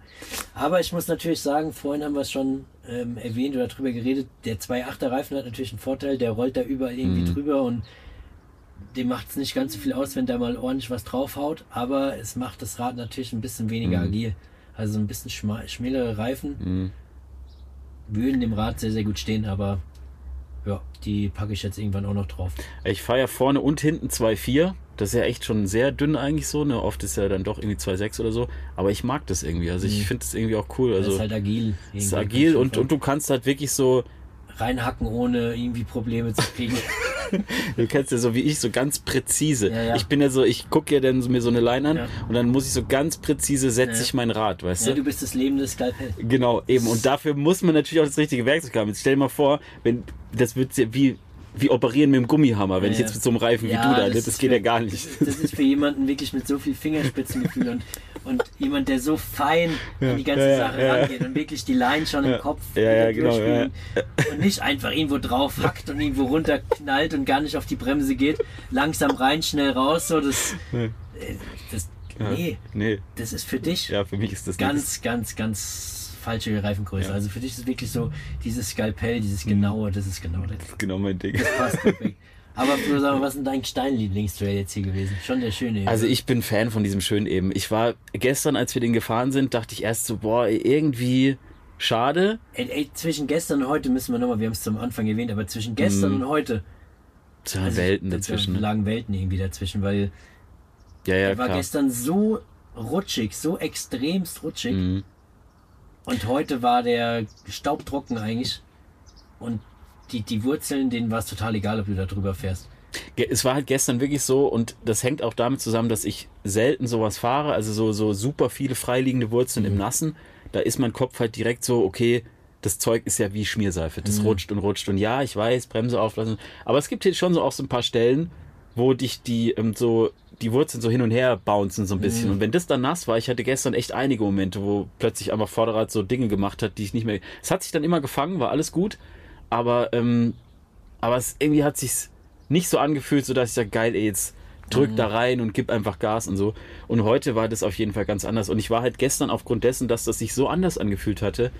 Aber ich muss natürlich sagen, vorhin haben wir es schon ähm, erwähnt oder drüber geredet, der 2.8er Reifen hat natürlich einen Vorteil, der rollt da überall irgendwie Mhm. drüber und dem macht es nicht ganz so viel aus, wenn da mal ordentlich was draufhaut, aber es macht das Rad natürlich ein bisschen weniger Mhm. agil. Also ein bisschen schmälere Reifen Mhm. würden dem Rad sehr, sehr gut stehen, aber ja, die packe ich jetzt irgendwann auch noch drauf. Ich fahre ja vorne und hinten 2,4. Das ist ja echt schon sehr dünn eigentlich so. Ne? Oft ist ja dann doch irgendwie 2,6 oder so. Aber ich mag das irgendwie. Also ich Mhm. finde das irgendwie auch cool. Das Also ist halt agil. es ist agil und, und du kannst halt wirklich so, reinhacken, ohne irgendwie Probleme zu kriegen. du kennst ja so wie ich, so ganz präzise. Ja, ja. Ich bin ja so, ich gucke ja dann so mir so eine Line an Ja. und dann muss ich so ganz präzise setze ich mein Rad, weißt du? du bist das lebende Skalpell. Genau, eben. Und dafür muss man natürlich auch das richtige Werkzeug haben. Jetzt stell dir mal vor, wenn das wird wie, wie operieren mit dem Gummihammer, wenn Ja, ich jetzt mit so einem Reifen wie du da, das das, geht für- ja gar nicht. Das, ist für jemanden wirklich mit so viel Fingerspitzengefühl und, und jemand, der so fein an die ganze Sache ja. rangeht und wirklich die Line schon Ja. im Kopf Ja, genau, und nicht einfach irgendwo drauf hackt und irgendwo runterknallt und gar nicht auf die Bremse geht, langsam rein, schnell raus, so das, äh, das nee, Nee, das ist für dich ja, für mich ist das ganz, ganz, ganz falsche Reifengröße. Ja. Also für dich ist wirklich so dieses Skalpell, dieses genaue, das ist genau das. Das ist genau mein Ding. Passt perfekt. Aber mal, was ist denn dein Stein-Lieblingstrail jetzt hier gewesen? Schon der schöne. Also ich bin Fan von diesem schönen eben. Ich war gestern, als wir den gefahren sind, dachte ich erst so, boah, irgendwie schade. Ey, ey, zwischen gestern und heute müssen wir nochmal, wir haben es zum Anfang erwähnt, aber zwischen gestern Mhm. und heute. Zwei also Welten da- dazwischen. Da Ne? lagen Welten irgendwie dazwischen, weil Ja, ja, er war klar. gestern so rutschig, so extremst rutschig. Mhm. Und heute war der staubtrocken eigentlich. Und die, die Wurzeln, denen war es total egal, ob du da drüber fährst. Es war halt gestern wirklich so und das hängt auch damit zusammen, dass ich selten sowas fahre, also so, so super viele freiliegende Wurzeln Mhm. im Nassen. Da ist mein Kopf halt direkt so, okay, das Zeug ist ja wie Schmierseife. Das Mhm. rutscht und rutscht und ja, ich weiß, Bremse auflassen. Aber es gibt hier schon so auch so ein paar Stellen, wo dich die ähm, so die Wurzeln so hin und her bouncen so ein bisschen. Mhm. Und wenn das dann nass war, ich hatte gestern echt einige Momente, wo plötzlich einfach Vorderrad so Dinge gemacht hat, die ich nicht mehr. Es hat sich dann immer gefangen, war alles gut, aber ähm, aber es irgendwie hat sich's nicht so angefühlt, so dass ich sage, geil, ey, jetzt drück da rein und gib einfach Gas und so. Und heute war das auf jeden Fall ganz anders. Und ich war halt gestern aufgrund dessen, dass das sich so anders angefühlt hatte,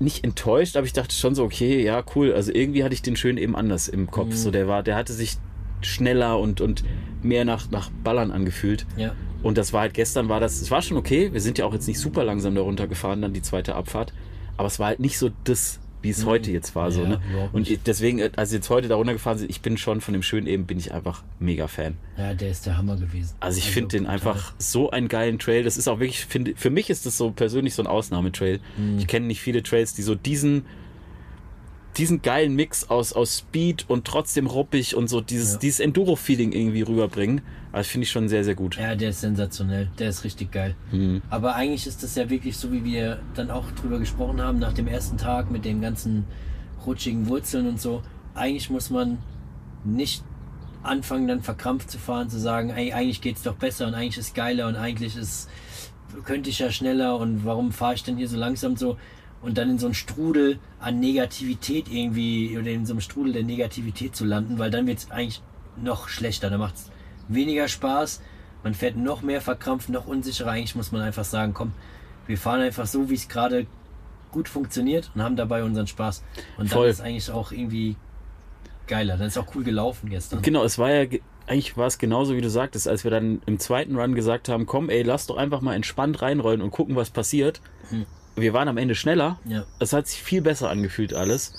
nicht enttäuscht, aber ich dachte schon so, okay, ja, cool. Also irgendwie hatte ich den schön eben anders im Kopf. So, der war, der hatte sich schneller und, und mehr nach, nach Ballern angefühlt. Ja. Und das war halt gestern, war das, es war schon okay. Wir sind ja auch jetzt nicht super langsam darunter gefahren, dann die zweite Abfahrt. Aber es war halt nicht so das, wie es heute jetzt war. So, Ja, ne? Und deswegen, äh, als wir jetzt heute darunter gefahren sind, ich bin schon von dem schönen eben, bin ich einfach mega Fan. Ja, der ist der Hammer gewesen. Also ich finde den einfach so einen geilen Trail. Das ist auch wirklich, finde, für mich ist das so persönlich so ein Ausnahmetrail. Mhm. Ich kenne nicht viele Trails, die so diesen, diesen geilen Mix aus, aus Speed und trotzdem ruppig und so dieses, Ja. dieses Enduro-Feeling irgendwie rüberbringen. Also finde ich schon sehr, sehr gut. Ja, der ist sensationell. Der ist richtig geil. Mhm. Aber eigentlich ist das ja wirklich so, wie wir dann auch drüber gesprochen haben, nach dem ersten Tag mit den ganzen rutschigen Wurzeln und so. Eigentlich muss man nicht anfangen, dann verkrampft zu fahren, zu sagen, ey, eigentlich geht's doch besser und eigentlich ist geiler und eigentlich ist, könnte ich ja schneller und warum fahre ich denn hier so langsam so? Und dann in so einen Strudel an Negativität irgendwie oder in so einem Strudel der Negativität zu landen, weil dann wird's eigentlich noch schlechter. Da macht's weniger Spaß. Man fährt noch mehr verkrampft, noch unsicherer. Eigentlich muss man einfach sagen, komm, wir fahren einfach so, wie es gerade gut funktioniert und haben dabei unseren Spaß. Und dann Voll. ist eigentlich auch irgendwie geiler. Dann ist auch cool gelaufen gestern. Genau, es war ja, ge- eigentlich war es genauso, wie du sagtest, als wir dann im zweiten Run gesagt haben, komm, ey, lass doch einfach mal entspannt reinrollen und gucken, was passiert. Hm. Wir waren am Ende schneller. Ja. Es hat sich viel besser angefühlt alles.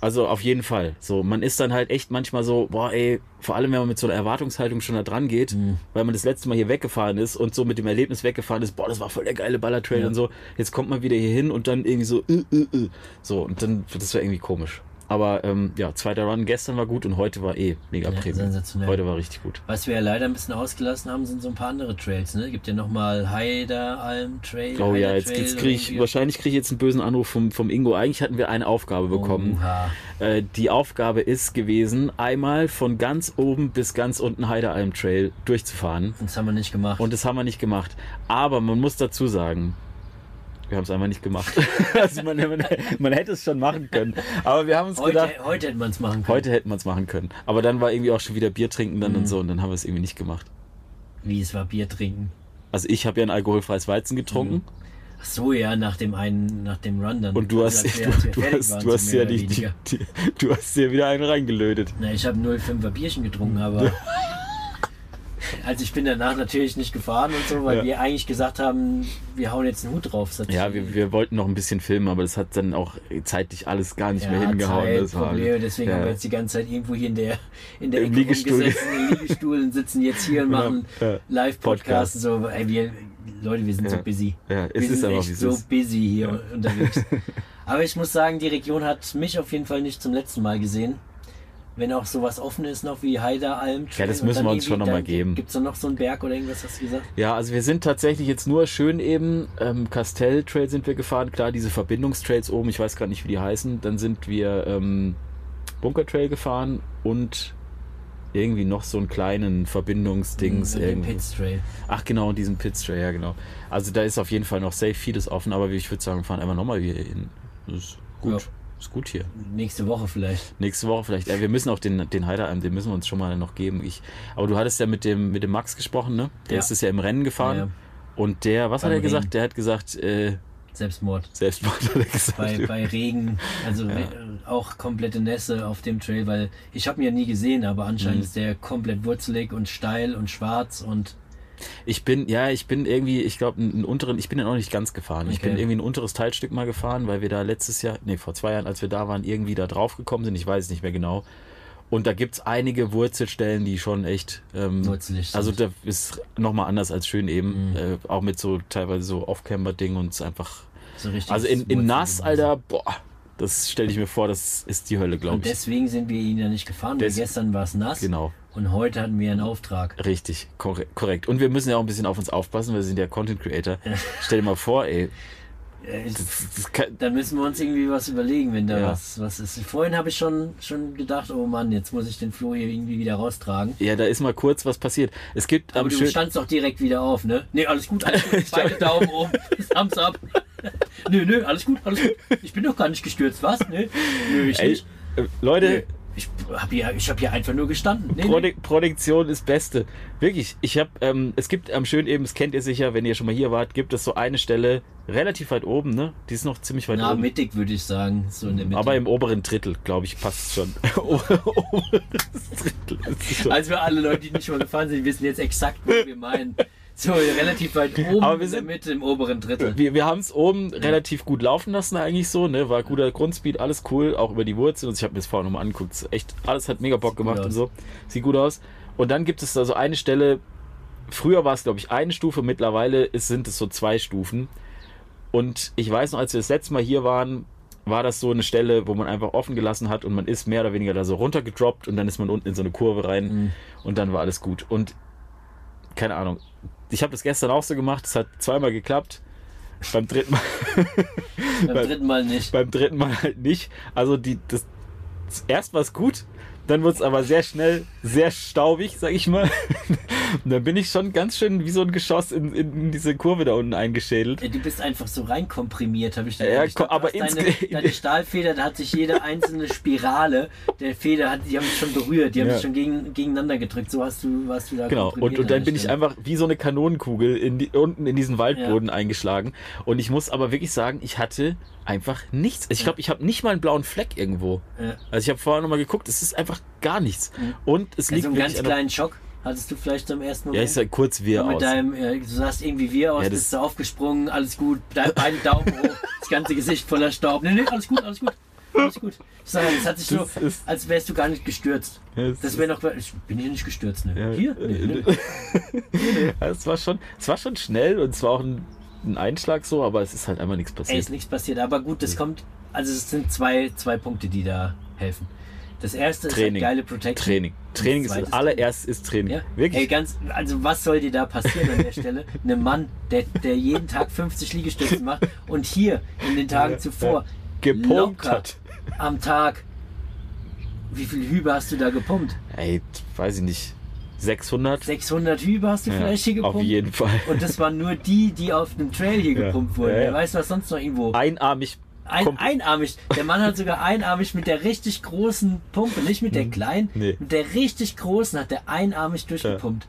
Also auf jeden Fall. So, man ist dann halt echt manchmal so, boah, ey, vor allem wenn man mit so einer Erwartungshaltung schon da dran geht, Mhm. weil man das letzte Mal hier weggefahren ist und so mit dem Erlebnis weggefahren ist, boah, das war voll der geile Ballertrail Ja. und so. Jetzt kommt man wieder hier hin und dann irgendwie so, äh, äh, äh. so und dann das war irgendwie komisch. Aber ähm, ja, zweiter Run gestern war gut und heute war eh mega Ja, Premium. sensationell. Heute war richtig gut. Was wir ja leider ein bisschen ausgelassen haben, sind so ein paar andere Trails. Ne? Gibt ja nochmal Heideralm Trail. Oh ja, jetzt, jetzt kriege ich, wahrscheinlich kriege ich jetzt einen bösen Anruf vom, vom Ingo. Eigentlich hatten wir eine Aufgabe bekommen. Äh, die Aufgabe ist gewesen, einmal von ganz oben bis ganz unten Heidealm Trail durchzufahren. Das haben wir nicht gemacht. Und das haben wir nicht gemacht. Aber man muss dazu sagen, wir haben es einfach nicht gemacht. also man, man, man hätte es schon machen können. Aber wir haben uns heute, gedacht, heute hätte man es machen können. heute hätten wir es machen können. Aber dann war irgendwie auch schon wieder Bier trinken dann Mhm. und so und dann haben wir es irgendwie nicht gemacht. Wie es war, Bier trinken. Also ich habe ja ein alkoholfreies Weizen getrunken. Ach so, ja, nach dem einen, nach dem Run dann. Und du Also, hast, du, du hast, du hast ja die, die, du hast dir wieder einen reingelötet. Na, ich habe 0,5er Bierchen getrunken, aber. Also ich bin danach natürlich nicht gefahren und so, weil Ja. wir eigentlich gesagt haben, wir hauen jetzt einen Hut drauf. Ja, wir, wir wollten noch ein bisschen filmen, aber das hat dann auch zeitlich alles gar nicht ja, mehr hingehauen. Zeit, Das war, Probleme, deswegen ja. haben wir jetzt die ganze Zeit irgendwo hier in der, in der Im Ecke Liegestuhl. rumgesessen, im Liegestuhl und sitzen jetzt hier und machen ja. Live-Podcasts. So, ey, wir, Leute, wir sind Ja. so busy. Ja, es wir ist sind aber, echt so ist. busy hier unterwegs. Aber ich muss sagen, die Region hat mich auf jeden Fall nicht zum letzten Mal gesehen. Wenn auch sowas offen ist noch wie Heideralm. Ja, das müssen wir uns schon noch mal geben. Gibt es noch so einen Berg oder irgendwas, hast du gesagt? Ja, also wir sind tatsächlich jetzt nur schön eben, ähm, Castell Trail sind wir gefahren, klar, diese Verbindungstrails oben, ich weiß gar nicht, wie die heißen. Dann sind wir ähm, Bunker Trail gefahren und irgendwie noch so einen kleinen Verbindungsdings. Und den irgendwie. Pitts Trail. Ach genau, diesen Pits Trail, ja genau. Also da ist auf jeden Fall noch safe vieles offen, aber ich würde sagen, wir fahren einfach nochmal hier hin. Das ist gut. Ja. Ist gut hier. Nächste Woche vielleicht. Nächste Woche vielleicht. Äh, wir müssen auch den, den Heideralm, den müssen wir uns schon mal noch geben. Ich, aber du hattest ja mit dem, mit dem Max gesprochen, ne? Der Ja. ist es ja im Rennen gefahren. Ja. Und der, was hat Beim er gesagt? Der hat gesagt, äh, Selbstmord. Selbstmord hat er gesagt. Bei, bei Regen, also Ja. Re- auch komplette Nässe auf dem Trail, weil ich habe ihn ja nie gesehen, aber anscheinend Mhm. ist der komplett wurzelig und steil und schwarz und Ich bin, ja, ich bin irgendwie, ich glaube, einen unteren, ich bin ja noch nicht ganz gefahren. Ich Okay. bin irgendwie ein unteres Teilstück mal gefahren, weil wir da letztes Jahr, nee, vor zwei Jahren, als wir da waren, irgendwie da drauf gekommen sind. Ich weiß es nicht mehr genau. Und da gibt's einige Wurzelstellen, die schon echt, ähm, sind. also da ist nochmal anders als schön eben, Mhm. äh, auch mit so teilweise so Off-Camber-Ding und es einfach, so richtig also in, in nass. Alter, boah, das stelle ich mir vor, das ist die Hölle, Und glaube ich. deswegen sind wir ihn ja nicht gefahren, weil Des- gestern war es nass Genau. Und heute hatten wir einen Auftrag. Richtig, korre korrekt. Und wir müssen ja auch ein bisschen auf uns aufpassen, wir sind ja Content Creator. Stell dir mal vor, ey. Äh, kann, Dann müssen wir uns irgendwie was überlegen, wenn da Ja. was, was ist. Vorhin habe ich schon, schon gedacht, oh Mann, jetzt muss ich den Flo hier irgendwie wieder raustragen. ja, da ist mal kurz was passiert. Es gibt Aber du standst doch direkt wieder auf, ne? Nee, alles gut, alles gut. Beide Daumen oben. Thumbs up. nö, nö, alles gut, alles gut. Ich bin doch gar nicht gestürzt, was? Nö, nö, ich ey, nicht. äh, Leute, Nö. Ich habe hier, ich hab hier einfach nur gestanden. Nee, nee. Prodik Produktion ist Beste. Wirklich, ich habe, ähm, es gibt am schön eben, das kennt ihr sicher, wenn ihr schon mal hier wart, gibt es so eine Stelle relativ weit oben, ne? Die ist noch ziemlich weit Na, oben. mittig würde ich sagen. So in der Mitte. Aber im oberen Drittel, glaube ich, passt es schon. Oberes Drittel ist es schon. Als wir alle Leute, die nicht schon mal gefahren sind, wissen jetzt exakt, was wir meinen. So, relativ weit oben Aber wir in der sind- Mitte, im oberen Drittel. Wir, wir haben es oben relativ gut laufen lassen, eigentlich so, ne? War guter Grundspeed, alles cool, auch über die Wurzeln. Und ich habe mir das vorher nochmal angeguckt. Echt, alles hat mega Bock gemacht und so. Sieht gut aus. Und dann gibt es da so eine Stelle, früher war es, glaube ich, eine Stufe, mittlerweile ist, sind es so zwei Stufen. Und ich weiß noch, als wir das letzte Mal hier waren, war das so eine Stelle, wo man einfach offen gelassen hat und man ist mehr oder weniger da so runtergedroppt und dann ist man unten in so eine Kurve rein Mhm. und dann war alles gut. Und keine Ahnung, ich habe das gestern auch so gemacht, es hat zweimal geklappt. Beim dritten Mal, Beim dritten Mal nicht. beim dritten Mal halt nicht. Also die, das, erst war es gut, dann wurde es aber sehr schnell sehr staubig, sag ich mal. Und dann bin ich schon ganz schön wie so ein Geschoss in, in diese Kurve da unten eingeschädelt. Ja, Du bist einfach so reinkomprimiert, habe ich dir Ja, ko- aber deine, deine Stahlfeder, da hat sich jede einzelne Spirale der Feder, hat, die haben sich schon berührt, die haben Ja. sich schon gegen, gegeneinander gedrückt. So hast du, warst du da Genau, und, und dann an bin ich einfach wie so eine Kanonenkugel in die, unten in diesen Waldboden eingeschlagen. Und ich muss aber wirklich sagen, ich hatte einfach nichts. Ich glaube, ich habe nicht mal einen blauen Fleck irgendwo. Ja. Also ich habe vorher nochmal geguckt, es ist einfach gar nichts. Und es Also liegt einen ganz kleinen Schock hattest du vielleicht zum ersten Ja, Moment. ich sah kurz wir aus. deinem, äh, du sahst irgendwie wir aus, Ja, das- bist du aufgesprungen, alles gut, de beide Daumen hoch, das ganze Gesicht voller Staub. Nee, nee, alles gut, alles gut. Alles gut. Ich sag, es hat sich so, Das ist- als wärst du gar nicht gestürzt. Ja, Das wäre noch. Ich bin hier nicht gestürzt, ne? Ja, Hier? äh, Nee, nee. Ja, es war schon, es war schon schnell und es war auch ein, ein Einschlag so, aber es ist halt einfach nichts Ey, passiert. ist nichts passiert. Aber gut, das kommt. Also, es sind zwei, zwei Punkte, die da helfen. Das erste Training. ist halt geile Protection. Training. Training ist das allererst ist Training. Ja? Wirklich. Ey, ganz, also was soll dir da passieren an der Stelle? Ein Mann, der, der jeden Tag 50 Liegestütze macht und hier in den Tagen Ja, zuvor Gepumpt hat. am Tag. Wie viel Hübe hast du da gepumpt? Ey, weiß ich nicht. 600? 600 Hübe hast du Ja, vielleicht hier gepumpt? auf jeden Fall. Und das waren nur die, die auf dem Trail hier Ja. gepumpt wurden. Ja, Wer weiß, was sonst noch irgendwo. Einarmig. Ein, einarmig. Der Mann hat sogar einarmig mit der richtig großen Pumpe, nicht mit der kleinen, Hm. Nee. mit der richtig großen hat der einarmig durchgepumpt.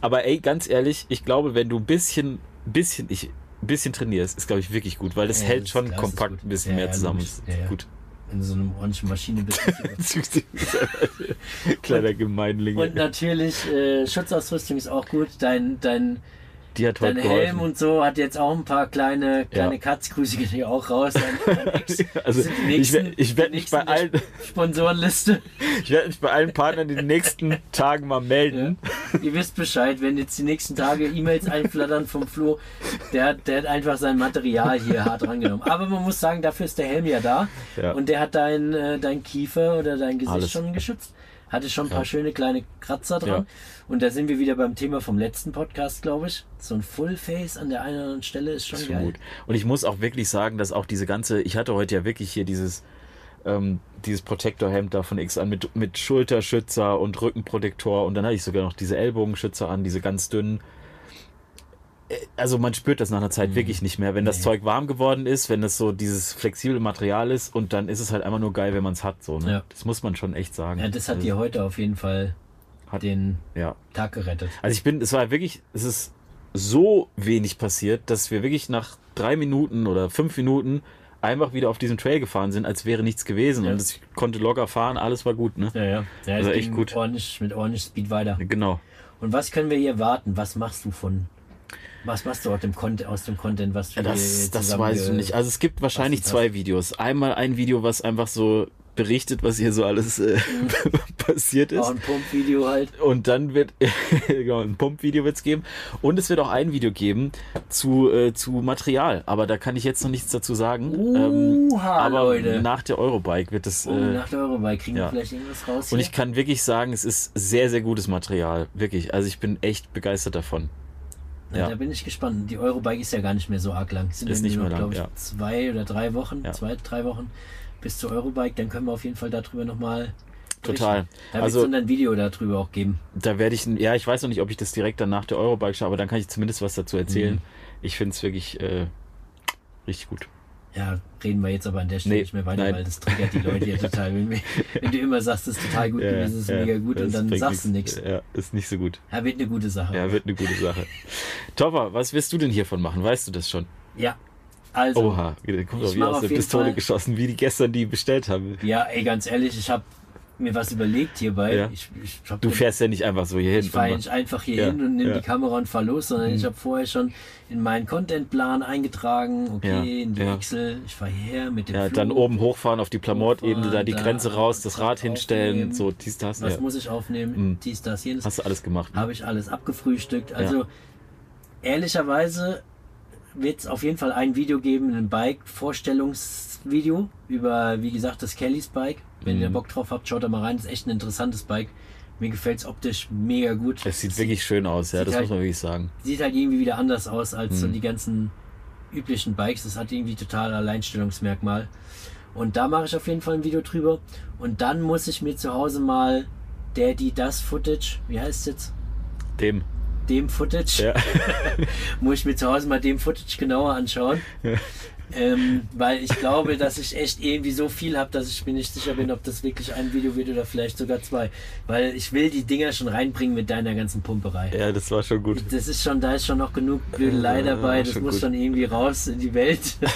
Aber ey, ganz ehrlich, ich glaube, wenn du ein bisschen, bisschen, ich, ein bisschen trainierst, ist, glaube ich, wirklich gut, weil das Ja, hält das- schon kompakt ein bisschen Ja, mehr ja, zusammen. Ja, ja. Gut. In so einem ordentlichen Maschine bist. Kleiner Gemeinling. Und natürlich, äh, Schutzausrüstung ist auch gut. Dein, dein, Die hat heute dein Helm geholfen. und so hat jetzt auch ein paar kleine, kleine Ja. Cuts. Grüße gehen hier auch raus. Also, ich nächsten- ich werd die mich bei allen- Sponsorenliste. Ich werde mich bei allen Partnern in den nächsten Tagen mal melden. Ihr wisst Bescheid, wenn jetzt die nächsten Tage E-Mails einflattern vom Flo, der, hat- der hat einfach sein Material hier hart rangenommen. Aber man muss sagen, dafür ist der Helm ja da. Ja. Und der hat dein, äh, dein Kiefer oder dein Gesicht Alles. schon geschützt. Hatte schon ein paar Ja. schöne kleine Kratzer dran. Ja. Und da sind wir wieder beim Thema vom letzten Podcast, glaube ich. So ein Full Face an der einen oder anderen Stelle ist schon ist geil. gut. Und ich muss auch wirklich sagen, dass auch diese ganze, ich hatte heute ja wirklich hier dieses, ähm, dieses Protektorhemd da von X an mit, mit Schulterschützer und Rückenprotektor und dann hatte ich sogar noch diese Ellbogenschützer an, diese ganz dünnen. Äh, Also man spürt das nach einer Zeit wirklich nicht mehr, wenn das Mhm. Nee. Zeug warm geworden ist, wenn das so dieses flexible Material ist und dann ist es halt einfach nur geil, wenn man es hat. So, ne? Ja. Das muss man schon echt sagen. Ja, das hat Also, dir heute auf jeden Fall Hat- den ja. Tag gerettet. Also ich bin, es war wirklich, es ist so wenig passiert, dass wir wirklich nach drei Minuten oder fünf Minuten einfach wieder auf diesem Trail gefahren sind, als wäre nichts gewesen. Ja. Und ich konnte locker fahren, alles war gut, ne? Ja, ja. ja Also es echt gut. Ordentlich, mit ordentlich Speed weiter. Genau. Und was können wir hier warten? Was machst du von. Was machst du aus dem, Content, aus dem Content, was du das das weiß ich nicht. Also es gibt wahrscheinlich zwei Videos. Einmal ein Video, was einfach so berichtet, was hier so alles äh, passiert ist. Auch ein Pumpvideo halt. Und dann wird genau, ein Pumpvideo wird's geben. Und es wird auch ein Video geben zu, äh, zu Material. Aber da kann ich jetzt noch nichts dazu sagen. Uha, aber Leute. nach der Eurobike wird es. Oh, äh, nach der Eurobike kriegen ja. wir vielleicht irgendwas raus. und hier? ich kann wirklich sagen, es ist sehr, sehr gutes Material. Wirklich. Also ich bin echt begeistert davon. Ja. Da bin ich gespannt. Die Eurobike ist ja gar nicht mehr so arg lang. Es sind Ist nicht mehr lang, glaube ich, ja. zwei oder drei Wochen, Ja. zwei, drei Wochen bis zur Eurobike. Dann können wir auf jeden Fall darüber nochmal. Total. Da wird es Also dann ein Video darüber auch geben. da werde ich, ja, ich weiß noch nicht, ob ich das direkt dann nach der Eurobike schaue, aber dann kann ich zumindest was dazu erzählen. Mhm. Ich finde es wirklich äh, richtig gut. Ja, reden wir jetzt aber an der Stelle Nee, nicht mehr weiter, nein. weil das triggert die Leute ja total. Wenn, wenn du immer sagst, das ist total gut gewesen, das ist mega gut und dann sagst du nichts. Ja, ist nicht so gut. Ja, wird eine gute Sache. Ja, wird eine gute Sache. Topper, was wirst du denn hiervon machen? Weißt du das schon? Ja, also, Oha, ich doch wie aus der Pistole Fall- geschossen, wie die gestern die bestellt haben. ja, ey, ganz ehrlich, ich habe mir was überlegt hierbei. Ja. Ich, ich Du fährst ja nicht einfach so hier hin. Ich fahre nicht einfach hier Ja, hin und nehme ja. die Kamera und fahr los, sondern ich Mhm. habe vorher schon in meinen Contentplan eingetragen, okay, in. Excel, ich fahre hierher mit dem Ja, Flug. dann oben hochfahren auf die Plamotte-Ebene, da die da Grenze raus, das Rad aufnehmen. hinstellen, so dies, das. Was muss ich aufnehmen? Mhm. Dies, das, jenes. Hast du alles gemacht. Ne? Habe ich alles abgefrühstückt. Also ehrlicherweise wird es auf jeden Fall ein Video geben, ein Bike-Vorstellungsvideo über, wie gesagt, das Kellys Bike. Wenn Mhm. ihr Bock drauf habt, schaut da mal rein. Das ist echt ein interessantes Bike. Mir gefällt es optisch mega gut. Es sieht wirklich schön aus, ja, das halt- muss man wirklich sagen. sieht halt irgendwie wieder anders aus als so Mhm. die ganzen üblichen Bikes. Das hat irgendwie total Alleinstellungsmerkmal. Und da mache ich auf jeden Fall ein Video drüber. Und dann muss ich mir zu Hause mal der, die, das Footage, wie heißt es jetzt? Dem. Dem Footage. Ja. muss ich mir zu Hause mal dem Footage genauer anschauen. Ähm, weil ich glaube, dass ich echt irgendwie so viel habe, dass ich mir nicht sicher bin, ob das wirklich ein Video wird oder vielleicht sogar zwei. Weil ich will die Dinger schon reinbringen mit deiner ganzen Pumperei. ja, das war schon gut. Das ist schon, da ist schon noch genug Blödelei dabei. Das muss gut. schon irgendwie raus in die Welt.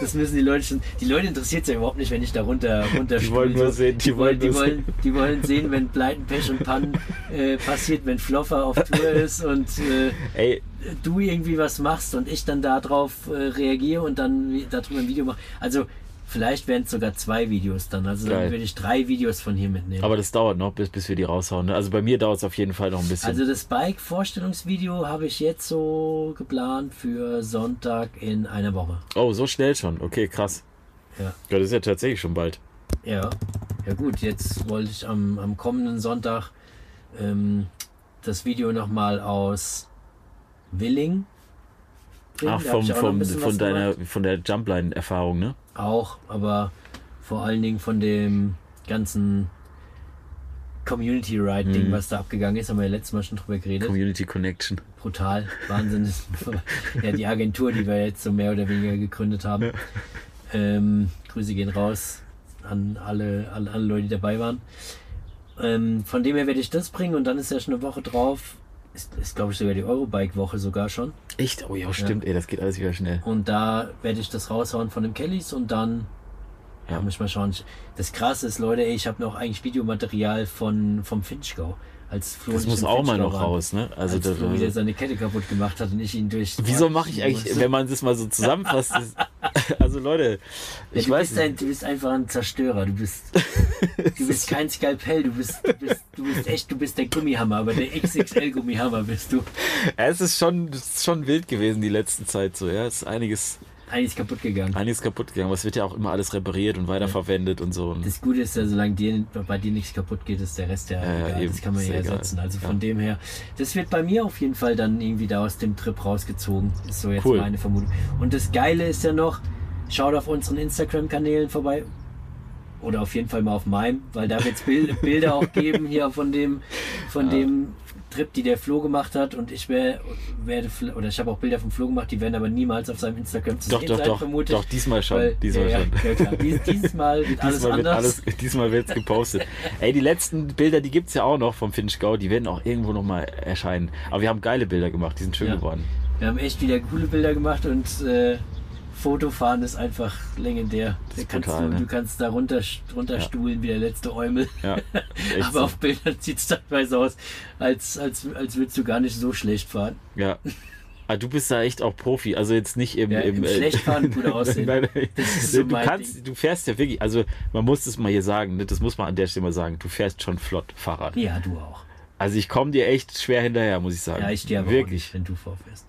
Das müssen die Leute schon. Die Leute interessiert es ja überhaupt nicht, wenn ich da runter, runter Die wollen nur sehen, die wollen die, wollen, die wollen sehen, wenn Pleiten, Pech und Pannen äh, passiert, wenn Floffer auf Tour ist und äh, Ey, du irgendwie was machst und ich dann darauf äh, reagiere und dann darüber ein Video mache. Also vielleicht wären es sogar zwei Videos dann. Also Geil. dann würde ich drei Videos von hier mitnehmen. aber das dauert noch, bis, bis wir die raushauen. Ne? Also bei mir dauert es auf jeden Fall noch ein bisschen. Also das Bike-Vorstellungsvideo habe ich jetzt so geplant für Sonntag in einer Woche. oh, so schnell schon. Okay, krass. Ja. Ja, das ist ja tatsächlich schon bald. Ja, ja gut, jetzt wollte ich am, am kommenden Sonntag ähm, das Video nochmal aus Willing. bringen. Ach, vom, vom, von deiner, gemacht. von der Jumpline-Erfahrung, ne? Auch, aber vor allen Dingen von dem ganzen Community Ride Ding, Mhm. was da abgegangen ist, haben wir ja letztes Mal schon drüber geredet. Community Connection. brutal. Wahnsinn. ja, die Agentur, die wir jetzt so mehr oder weniger gegründet haben. Ähm, Grüße gehen raus an alle, alle, alle Leute, die dabei waren. Ähm, von dem her werde ich das bringen und dann ist ja schon eine Woche drauf. Ist, ist glaube ich, sogar die Eurobike-Woche sogar schon. Echt? Oh ja, stimmt, ey, das geht alles wieder schnell. Und da werde ich das raushauen von dem Kellys und dann, ja, Ja. muss ich mal schauen. Das Krasse ist, Leute, ey, ich habe noch eigentlich Videomaterial von, vom Finchgau. Als Flo Das muss auch mal noch waren. raus, ne? Also als Flo wieder seine Kette kaputt gemacht hat und ich ihn durch. Wieso mache ich eigentlich, wenn man das mal so zusammenfasst? ist- also Leute, Ja, ich du, weiß bist ein, du bist einfach ein Zerstörer. Du bist, du bist kein Skalpell. Du bist, du bist, du bist echt, du bist der Gummihammer, aber der XXL-Gummihammer bist du. es ist schon, es ist schon wild gewesen die letzte Zeit so, ja. Es ist einiges, Eigentlich kaputt gegangen. einiges kaputt gegangen, aber es wird ja auch immer alles repariert und weiterverwendet und so. Das Gute ist ja, solange dir, bei dir nichts kaputt geht, ist der Rest ja, Ja, ja, egal. eben. Das kann man ja ersetzen. Also Ja. von dem her, das wird bei mir auf jeden Fall dann irgendwie da aus dem Trip rausgezogen. Ist so jetzt Cool. meine Vermutung. Und das Geile ist ja noch, schaut auf unseren Instagram-Kanälen vorbei. Oder auf jeden Fall mal auf meinem, weil da wird es Bild, Bilder auch geben hier von dem, von dem Trip, die der Flo gemacht hat. Und ich wär, werde, oder ich habe auch Bilder vom Flo gemacht, die werden aber niemals auf seinem Instagram zu doch, sehen doch, sein, doch, vermute ich. doch, diesmal schon, Weil, diesmal ja, schon. Ja, klar. Dies, dieses Mal wird alles Diesmal wird anders. alles, diesmal wird's gepostet. Ey, die letzten Bilder, die gibt's ja auch noch vom Finchgau, die werden auch irgendwo nochmal erscheinen. Aber wir haben geile Bilder gemacht, die sind schön Ja. geworden. Wir haben echt wieder coole Bilder gemacht und äh, Fotofahren ist einfach legendär. Das ist kannst brutal, du, ne? du kannst da runter, runterstuhlen wie der letzte Eumel. Ja, Aber so. auf Bildern sieht es teilweise aus, als, als, als würdest du gar nicht so schlecht fahren. Ja. Ah, du bist da echt auch Profi, also jetzt nicht im, Ja, im, im äh, Schlechtfahren gut aussehen. Nein, nein. Das ist so du kannst, du fährst ja wirklich, also man muss es mal hier sagen, ne, das muss man an der Stelle mal sagen, du fährst schon flott Fahrrad. Ja, du auch. Also ich komme dir echt schwer hinterher, muss ich sagen. Ja, ich dir aber auch wirklich. nicht, wenn du vorfährst.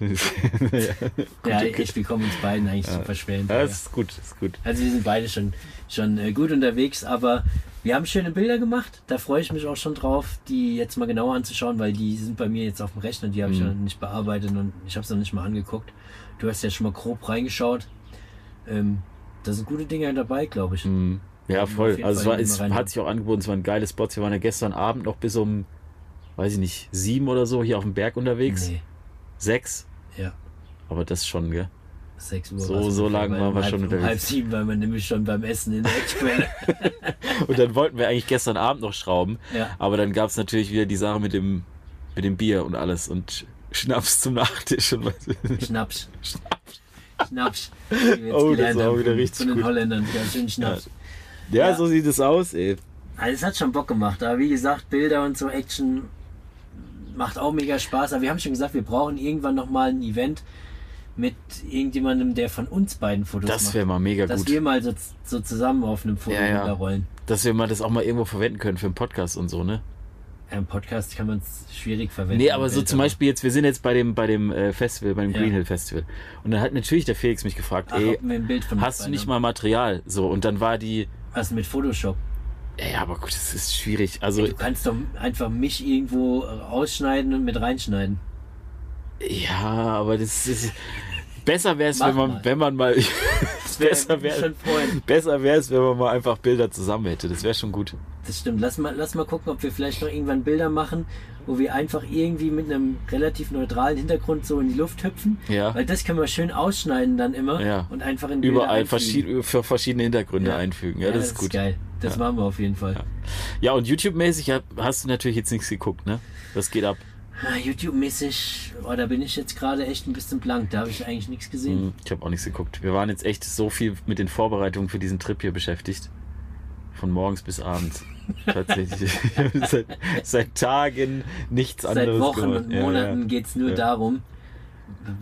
ja. Ja, ich, wir kommen uns beiden eigentlich super schwer Ja, hinterher. das ist gut, ist gut. Also wir sind beide schon, schon äh, gut unterwegs, aber wir haben schöne Bilder gemacht. Da freue ich mich auch schon drauf, die jetzt mal genauer anzuschauen, weil die sind bei mir jetzt auf dem Rechner, die habe ich Mhm. noch nicht bearbeitet und ich habe es noch nicht mal angeguckt. Du hast ja schon mal grob reingeschaut. Ähm, da sind gute Dinge dabei, glaube ich. Mhm. Ja, voll. Also es, Fall war, es rein. hat sich auch angeboten, es waren geile Spots. Wir waren ja gestern Abend noch bis um, weiß ich nicht, sieben oder so hier auf dem Berg unterwegs. Nee, Sechs. ja. Aber das schon, gell? 6 Uhr. So- so ungefähr, lang weil waren um wir halb, schon um unterwegs. halb sieben waren wir nämlich schon beim Essen in der Eckquelle. Und dann wollten wir eigentlich gestern Abend noch schrauben. ja. Aber dann gab es natürlich wieder die Sache mit dem, mit dem Bier und alles und Schnaps zum Nachtisch und was. Schnaps. Schnaps. Jetzt Oh, das war auch wieder von- richtig Von den gut. Holländern. Ja, schön Schnaps. Ja, Ja. so sieht es aus, ey. Also es hat schon Bock gemacht, aber wie gesagt, Bilder und so Action macht auch mega Spaß. Aber wir haben schon gesagt, wir brauchen irgendwann nochmal ein Event mit irgendjemandem, der von uns beiden Fotos Das macht. wäre mal mega Dass gut. wir mal so, so zusammen auf einem Foto Ja, ja. runterrollen. Dass wir mal das auch mal irgendwo verwenden können für einen Podcast und so, ne? Ja, Im Podcast kann man es schwierig verwenden. Nee, aber so Bild, zum Beispiel jetzt, wir sind jetzt bei dem, bei dem äh, Festival, bei dem Ja. Green Hill Festival. Und dann hat natürlich der Felix mich gefragt, Ach, ey, hast du nicht haben. mal Material? So, und dann war die, Was mit Photoshop? Ja, aber gut, das ist schwierig. Also, Du kannst doch einfach mich irgendwo ausschneiden und mit reinschneiden. ja, aber das ist, besser wäre es, wenn man, mal. wenn man mal, besser wäre besser wäre es, wenn man mal einfach Bilder zusammen hätte. Das wäre schon gut. Das stimmt. Lass mal, lass mal gucken, ob wir vielleicht noch irgendwann Bilder machen, wo wir einfach irgendwie mit einem relativ neutralen Hintergrund so in die Luft hüpfen. Ja. Weil das können wir schön ausschneiden dann immer Ja. und einfach in Bilder Überall verschied für verschiedene Hintergründe Ja. einfügen. Ja, das, ist gut. geil. Das machen wir auf jeden Fall. Ja, und YouTube-mäßig hast du natürlich jetzt nichts geguckt, ne? Das geht ab. Ah, YouTube-mäßig, oh, da bin ich jetzt gerade echt ein bisschen blank. Da habe ich eigentlich nichts gesehen. Hm, Ich habe auch nichts geguckt. Wir waren jetzt echt so viel mit den Vorbereitungen für diesen Trip hier beschäftigt. Von morgens bis abends. Tatsächlich. seit, seit Tagen nichts Seit anderes Wochen gemacht. und Monaten ja. geht es nur Ja. darum,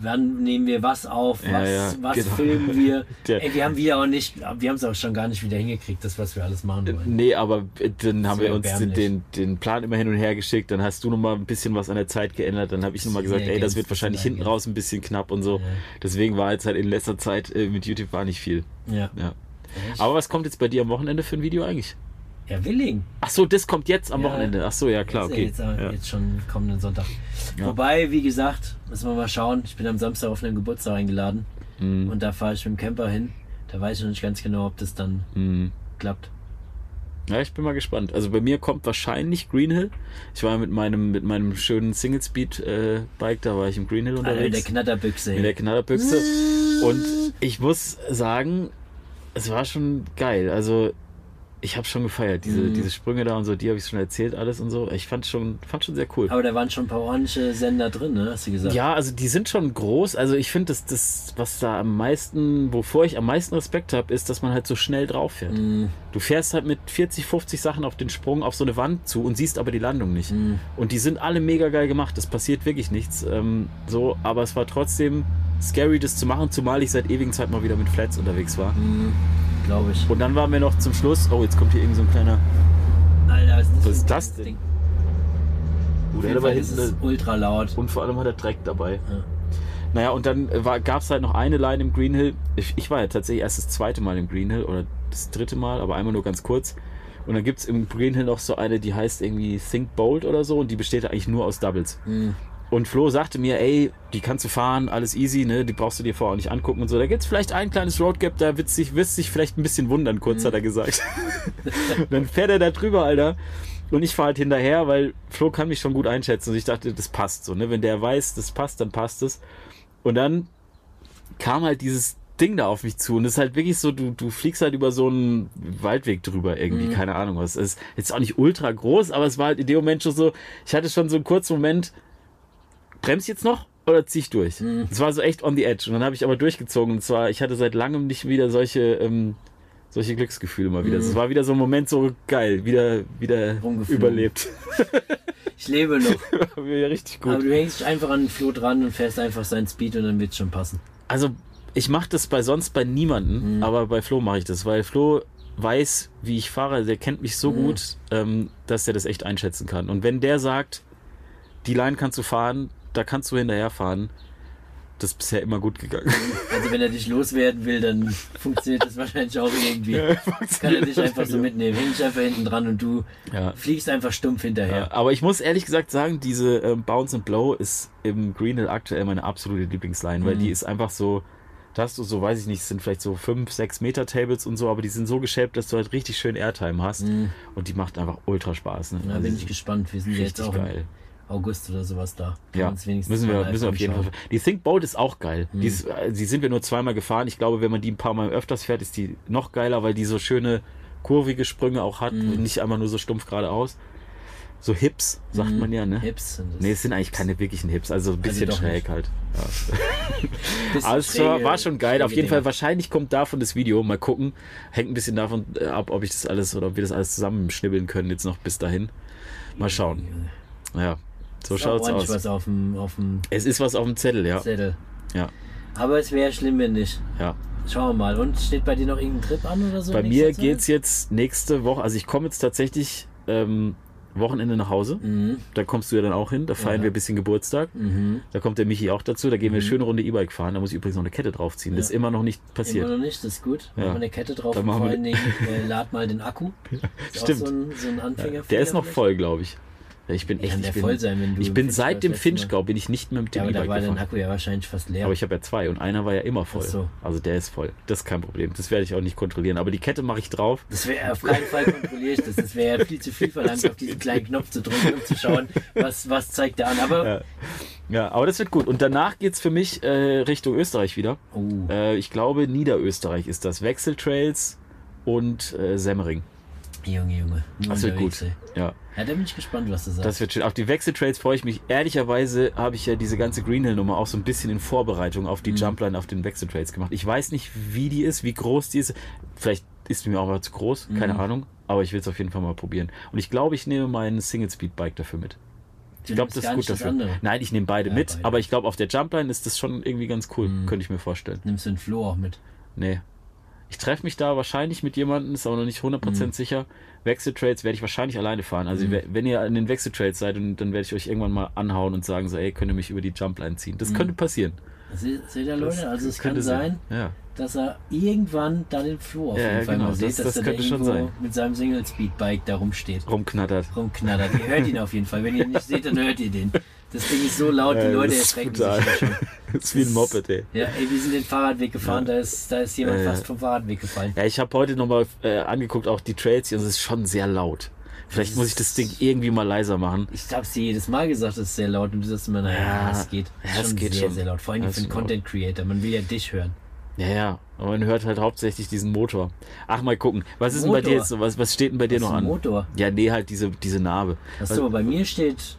wann nehmen wir was auf, was, was genau. filmen wir. Ey, wir haben wieder auch nicht, wir haben es auch schon gar nicht wieder hingekriegt, das, was wir alles machen wollen. Nee, aber äh, dann haben So wir uns den, den, Plan immer hin und her geschickt. Dann hast du noch mal ein bisschen was an der Zeit geändert. Dann habe ich noch mal Sehr gesagt, ey, das wird wahrscheinlich hinten raus ein bisschen knapp und so. Deswegen war jetzt halt in letzter Zeit äh, mit YouTube war nicht viel. Ja. Aber was kommt jetzt bei dir am Wochenende für ein Video eigentlich? Ja, Willing. Ach so, das kommt jetzt am Ja. Wochenende. Ach so, ja klar, okay. Jetzt, Ja. jetzt schon kommenden Sonntag. Ja. Wobei, wie gesagt, müssen wir mal schauen. Ich bin am Samstag auf einen Geburtstag eingeladen Mhm. und da fahre ich mit dem Camper hin. Da weiß ich noch nicht ganz genau, ob das dann Mhm. klappt. Ja, ich bin mal gespannt. Also bei mir kommt wahrscheinlich Green Hill. Ich war mit meinem mit meinem schönen Single Speed äh, Bike, da war ich im Green Hill Alter, mit der unterwegs Knatterbüchse. mit der Knallerbüchse und ich muss sagen, es war schon geil. Also ich habe schon gefeiert. Diese, Mhm. diese Sprünge da und so, die habe ich schon erzählt, alles und so. Ich fand schon, fand schon sehr cool. Aber da waren schon ein paar ordentliche Sender drin, ne? Hast du gesagt? Ja, also die sind schon groß. Also ich finde, dass das, was da am meisten, wovor ich am meisten Respekt habe, ist, dass man halt so schnell drauf fährt. Mhm. Du fährst halt mit 40, 50 Sachen auf den Sprung auf so eine Wand zu und siehst aber die Landung nicht. Mhm. Und die sind alle mega geil gemacht. Es passiert wirklich nichts. Ähm, so, aber es war trotzdem scary, das zu machen, zumal ich seit ewigen Zeit mal wieder mit Flats unterwegs war. Mhm. Glaube ich. Und dann waren wir noch zum Schluss. Oh, jetzt kommt hier irgendwie so ein kleiner. Alter, was ist, Was für ist das denn? Ding? Oh, Auf jeden Fall ist es ultra laut. Und vor allem hat er Dreck dabei. Ja. Naja, und dann gab es halt noch eine Line im Green Hill. Ich, ich war ja tatsächlich erst das zweite Mal im Green Hill oder das dritte Mal, aber einmal nur ganz kurz. Und dann gibt es im Green Hill noch so eine, die heißt irgendwie Think Bold oder so und die besteht eigentlich nur aus Doubles. Mhm. Und Flo sagte mir, ey, die kannst du fahren, alles easy, ne? Die brauchst du dir vorher auch nicht angucken und so. Da gibt's vielleicht ein kleines Roadgap, da wird sich, wirst sich vielleicht ein bisschen wundern, kurz hat er gesagt. und dann fährt er da drüber, Alter. Und ich fahre halt hinterher, weil Flo kann mich schon gut einschätzen. Und ich dachte, das passt so, ne? Wenn der weiß, das passt, dann passt es. Und dann kam halt dieses Ding da auf mich zu. Und es ist halt wirklich so, du, du fliegst halt über so einen Waldweg drüber irgendwie, keine Ahnung was. Es ist jetzt auch nicht ultra groß, aber es war halt in dem Moment schon so, ich hatte schon so einen kurzen Moment, bremst jetzt noch oder zieh ich durch? Es war so echt on the edge. Und dann habe ich aber durchgezogen. Und zwar, ich hatte seit langem nicht wieder solche, ähm, solche Glücksgefühle mal wieder. Es war wieder so ein Moment so geil, wieder, wieder überlebt. Ich lebe noch. War wieder richtig Aber gut. du hängst einfach an den Floh dran und fährst einfach seinen Speed und dann wird's schon passen. Also, ich mache das bei sonst bei niemanden, aber bei Flo mache ich das, weil Flo weiß, wie ich fahre. Der kennt mich so gut, ähm, dass er das echt einschätzen kann. Und wenn der sagt, die Line kannst du fahren, da kannst du hinterher fahren, das ist bisher immer gut gegangen. Also wenn er dich loswerden will, dann funktioniert das wahrscheinlich auch irgendwie. Kann er dich einfach so mitnehmen. Häng dich einfach hinten dran und du Ja. fliegst einfach stumpf hinterher. Ja, aber ich muss ehrlich gesagt sagen, diese ähm, Bounce and Blow ist im Green Hill aktuell meine absolute Lieblingsline, weil die ist einfach so, da hast du so, weiß ich nicht, es sind vielleicht so 5, 6 Meter Tables und so, aber die sind so geshaped, dass du halt richtig schön Airtime hast und die macht einfach ultra Spaß. Ne? Da Also bin ich gespannt. Wir sind ja jetzt auch geil. August oder sowas da. Kann Ja, müssen wir, müssen wir auf jeden Fall. Die Think Boat ist auch geil. Die, ist, äh, die sind wir nur zweimal gefahren. Ich glaube, wenn man die ein paar Mal öfters fährt, ist die noch geiler, weil die so schöne kurvige Sprünge auch hat. Mhm. und Nicht einmal nur so stumpf geradeaus. So Hips, sagt man ja, ne? Mhm. Hips sind das. Nee, es sind eigentlich keine wirklichen Hips, also ein bisschen doch schräg nicht. halt. Bisschen Aber es war, war schon geil. Auf jeden Fall, wahrscheinlich kommt davon das Video. Mal gucken. Hängt ein bisschen davon äh, ab, ob ich das alles oder ob wir das alles zusammenschnibbeln können jetzt noch bis dahin. Mal schauen. Ja, so Ist schaut's aus. was auf dem, auf dem Es ist was auf dem Zettel, ja. Zettel. Ja, Aber es wäre schlimm, wenn nicht. ja. Schauen wir mal. Und steht bei dir noch irgendein Trip an oder so? Bei mir Zeit? geht's jetzt nächste Woche, also ich komme jetzt tatsächlich ähm, Wochenende nach Hause. Mhm. Da kommst du ja dann auch hin. Da feiern Ja. wir ein bisschen Geburtstag. Mhm. Da kommt der Michi auch dazu. Da gehen wir eine schöne Runde E-Bike fahren. Da muss ich übrigens noch eine Kette draufziehen. Das ist immer noch nicht passiert. Immer noch nicht, das ist gut. Ja. Machen wir eine Kette drauf Dann und vor allen Dingen äh, lad mal den Akku. Stimmt. So ein, so ein. Der ist noch voll, glaube ich. Ja, ich bin echt. Ich bin, sein, ich bin seit dem Finchgau bin ich nicht mehr mit Ja, dem aber da E-Bike war dein. Akku ja wahrscheinlich fast leer. Aber ich habe ja zwei und einer war ja immer voll. So. Also der ist voll. Das ist kein Problem. Das werde ich auch nicht kontrollieren. Aber die Kette mache ich drauf. das wäre auf keinen Fall kontrolliere ich das. Das wäre ja viel zu viel verlangt, auf diesen kleinen Knopf zu drücken, um zu schauen, was, was zeigt der an. Aber Ja. Ja, aber das wird gut. Und danach geht's für mich äh, Richtung Österreich wieder. oh, Äh, ich glaube, Niederösterreich ist das. Wechseltrails und äh, Semmering. Junge, Junge. Nur Das wird gut. Ja, Ja, da bin ich gespannt, was du sagst. das wird schön. Auf die Wechseltrails freue ich mich. Ehrlicherweise habe ich ja diese ganze Greenhill-Nummer auch so ein bisschen in Vorbereitung auf die Mhm. Jumpline auf den Wechseltrails gemacht. Ich weiß nicht, wie die ist, wie groß die ist. Vielleicht ist die mir auch mal zu groß, keine Mhm. Ahnung. Aber ich will es auf jeden Fall mal probieren. Und ich glaube, ich nehme mein Single-Speed-Bike dafür mit. Ich glaube, das ist gut dafür. andere. Nein, ich nehme beide Ja, mit, beide. aber ich glaube, auf der Jumpline ist das schon irgendwie ganz cool. Mhm. Könnte ich mir vorstellen. Nimmst du den Flo auch mit? Nee. Ich treffe mich da wahrscheinlich mit jemandem, ist aber noch nicht 100% Mhm. sicher. Wechseltrails werde ich wahrscheinlich alleine fahren. Also we- wenn ihr an den Wechseltrails seid, dann, dann werde ich euch irgendwann mal anhauen und sagen so, ey, könnt ihr mich über die Jumpline ziehen. Das Mhm. könnte passieren. Se- Seht ihr, Leute? Also es kann könnte sein, Ja. dass er irgendwann da den Flo auf Ja, jeden Fall genau. mal sieht, Das- dass das er da könnte schon irgendwo sein. mit seinem Single-Speed-Bike da rumsteht. Rumknattert. Rumknattert. Ihr hört ihn auf jeden Fall. Wenn ihr ihn nicht seht, dann hört ihr den. Das Ding ist so laut, die Ja, Leute das erschrecken brutal. sich schon. das ist wie ein Moped, ey. Ja, ey, wir sind den Fahrradweg gefahren, da, ist, da ist jemand Ja, ja. fast vom Fahrradweg gefallen. Ja, ich habe heute nochmal äh, angeguckt, auch die Trails hier, und es ist schon sehr laut. Vielleicht Das muss ich das Ding irgendwie mal leiser machen. Ich hab's dir jedes Mal gesagt, es ist sehr laut und du sagst immer, naja, Ja, es geht. ja, es schon geht sehr, schon. sehr laut. Vor allem Ja, für einen. Content Creator. Man will ja dich hören. Ja, ja. Aber man hört halt hauptsächlich diesen Motor. Ach, mal gucken. Was ist denn bei Motor? dir jetzt so? Was, was steht denn bei dir Was noch an? Motor? Ja, nee, halt diese, diese Narbe. Achso, bei mir steht.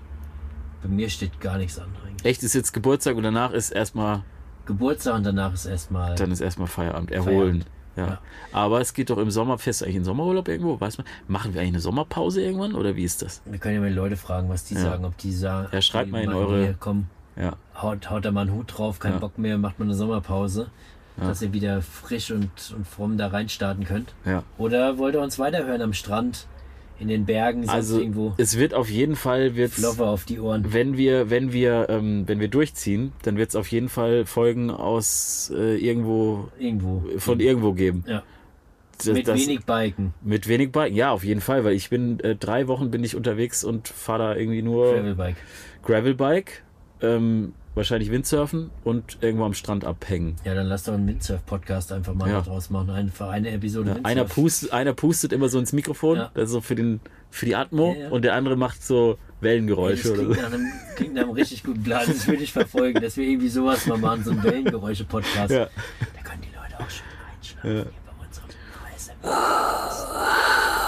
Bei mir steht gar nichts an eigentlich. Echt, ist jetzt Geburtstag und danach ist erstmal, Geburtstag und danach ist erstmal. dann ist erstmal Feierabend, erholen. Ja. Ja. Aber es geht doch im Sommer, fährst du eigentlich in Sommerurlaub irgendwo? Weiß man, machen wir eigentlich eine Sommerpause irgendwann oder wie ist das? Wir können ja mal die Leute fragen, was die Ja. sagen, ob die sagen. Ja, schreibt mal in eure- Hier, komm, Ja. haut, haut da mal einen Hut drauf, kein Ja. Bock mehr, macht mal eine Sommerpause. Dass ihr wieder frisch und, und fromm da reinstarten könnt. Ja. Oder wollt ihr uns weiterhören am Strand, in den Bergen, sonst Also irgendwo? es wird auf jeden Fall, wird's, Floffe auf die Ohren. wenn wir, wenn wir, ähm, wenn wir durchziehen, dann wird es auf jeden Fall Folgen aus äh, irgendwo, Irgendwo. von irgendwo geben. Ja. Das, Mit das- wenig Biken. Mit wenig Biken, ja, auf jeden Fall, weil ich bin äh, drei Wochen bin ich unterwegs und fahre da irgendwie nur Gravelbike. Gravelbike, ähm, wahrscheinlich Windsurfen und irgendwo am Strand abhängen. Ja, dann lass doch einen Windsurf-Podcast einfach mal Ja. draus machen. Einfach eine Episode Ja, einer, pustet, einer pustet immer so ins Mikrofon, Ja. also für, den, für die Atmo, Ja, ja. und der andere macht so Ey, das Wellengeräusche oder klingt, so. nach einem, klingt nach einem richtig guten Plan. Das würde ich verfolgen, dass wir irgendwie sowas mal machen, so ein Wellengeräusche-Podcast. Ja. Da können die Leute auch schön einschlafen Ja. hier bei unserem ASMR.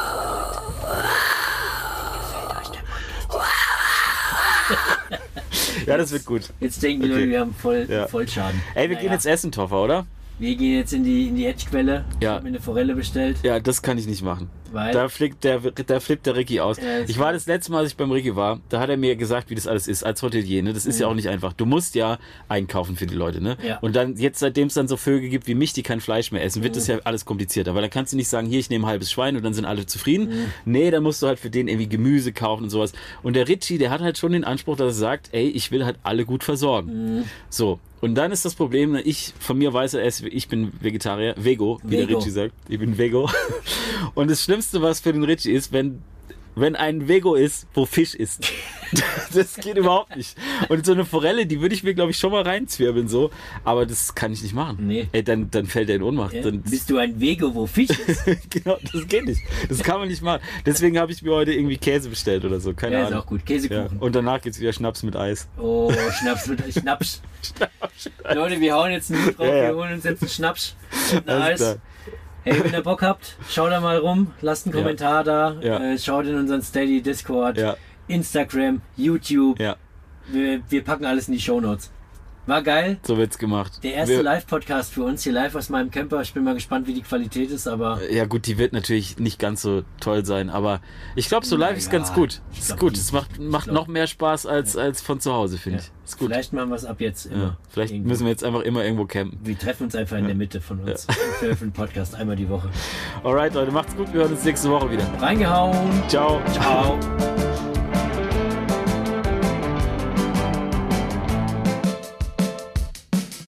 ja, das wird gut. Jetzt denken die Okay. Leute, wir haben voll, Ja. voll Schaden. Ey, wir gehen Naja, jetzt essen, Toffer, oder? Wir gehen jetzt in die, in die Edgequelle. Ich Ja. habe mir eine Forelle bestellt, Ja, das kann ich nicht machen. Weil Da flippt der, da flippt der Ricky aus. Ja, ich war das letzte Mal, als ich beim Ricky war, da hat er mir gesagt, wie das alles ist, als Hotelier. Ne? Das ist ja auch nicht einfach. Du musst ja einkaufen für die Leute. Ne? Mhm. Ja. Und dann, jetzt seitdem es dann so Vögel gibt wie mich, die kein Fleisch mehr essen, wird das Mhm. ja alles komplizierter. Weil dann kannst du nicht sagen, hier, ich nehme ein halbes Schwein und dann sind alle zufrieden. Mhm. Nee, dann musst du halt für den irgendwie Gemüse kaufen und sowas. Und der Richie, der hat halt schon den Anspruch, dass er sagt, ey, ich will halt alle gut versorgen. Mhm. So. Und dann ist das Problem, ne, ich, von mir weiß er es, ich bin Vegetarier, Vego, wie der Vego. Richie sagt. Ich bin Vego. Und das Schlimmste, was für den Richie ist, wenn, wenn ein Vego ist, wo Fisch ist. Das geht überhaupt nicht. Und so eine Forelle, die würde ich mir, glaube ich, schon mal reinzwirbeln, so. Aber das kann ich nicht machen. Nee. Ey, dann, dann fällt er in Ohnmacht. ja, Dann, bist du ein Wege, wo Fisch ist? genau, das geht nicht. Das kann man nicht machen. Deswegen habe ich mir heute irgendwie Käse bestellt oder so. Keine Ja, ist Ahnung. auch gut. Ja. Käsekuchen. Und danach geht's wieder Schnaps mit Eis. Oh, Schnaps mit Schnaps. Leute, wir hauen jetzt einen Hut drauf, Ja, ja. wir holen uns jetzt einen Schnaps und ein Eis. klar. Hey, wenn ihr Bock habt, schaut da mal rum, lasst einen. Kommentar da, äh, schaut in unseren Steady, Discord, Instagram, YouTube. Wir, wir packen alles in die Shownotes. War geil. So wird's gemacht. Der erste Wir- Live-Podcast für uns hier live aus meinem Camper. Ich bin mal gespannt, wie die Qualität ist, aber Ja gut, die wird natürlich nicht ganz so toll sein, aber ich glaube, so live ist Naja, ganz gut. Ist gut, es macht, macht glaub- noch mehr Spaß als, als von zu Hause, finde ja. ich. Ist gut. vielleicht machen wir es ab jetzt immer. ja. Vielleicht Irgendwo. müssen wir jetzt einfach immer irgendwo campen. Wir treffen uns einfach in der Mitte von uns. Für, für einen Podcast einmal die Woche. Alright, Leute, macht's gut, wir hören uns nächste Woche wieder. Reingehauen. Ciao. Ciao.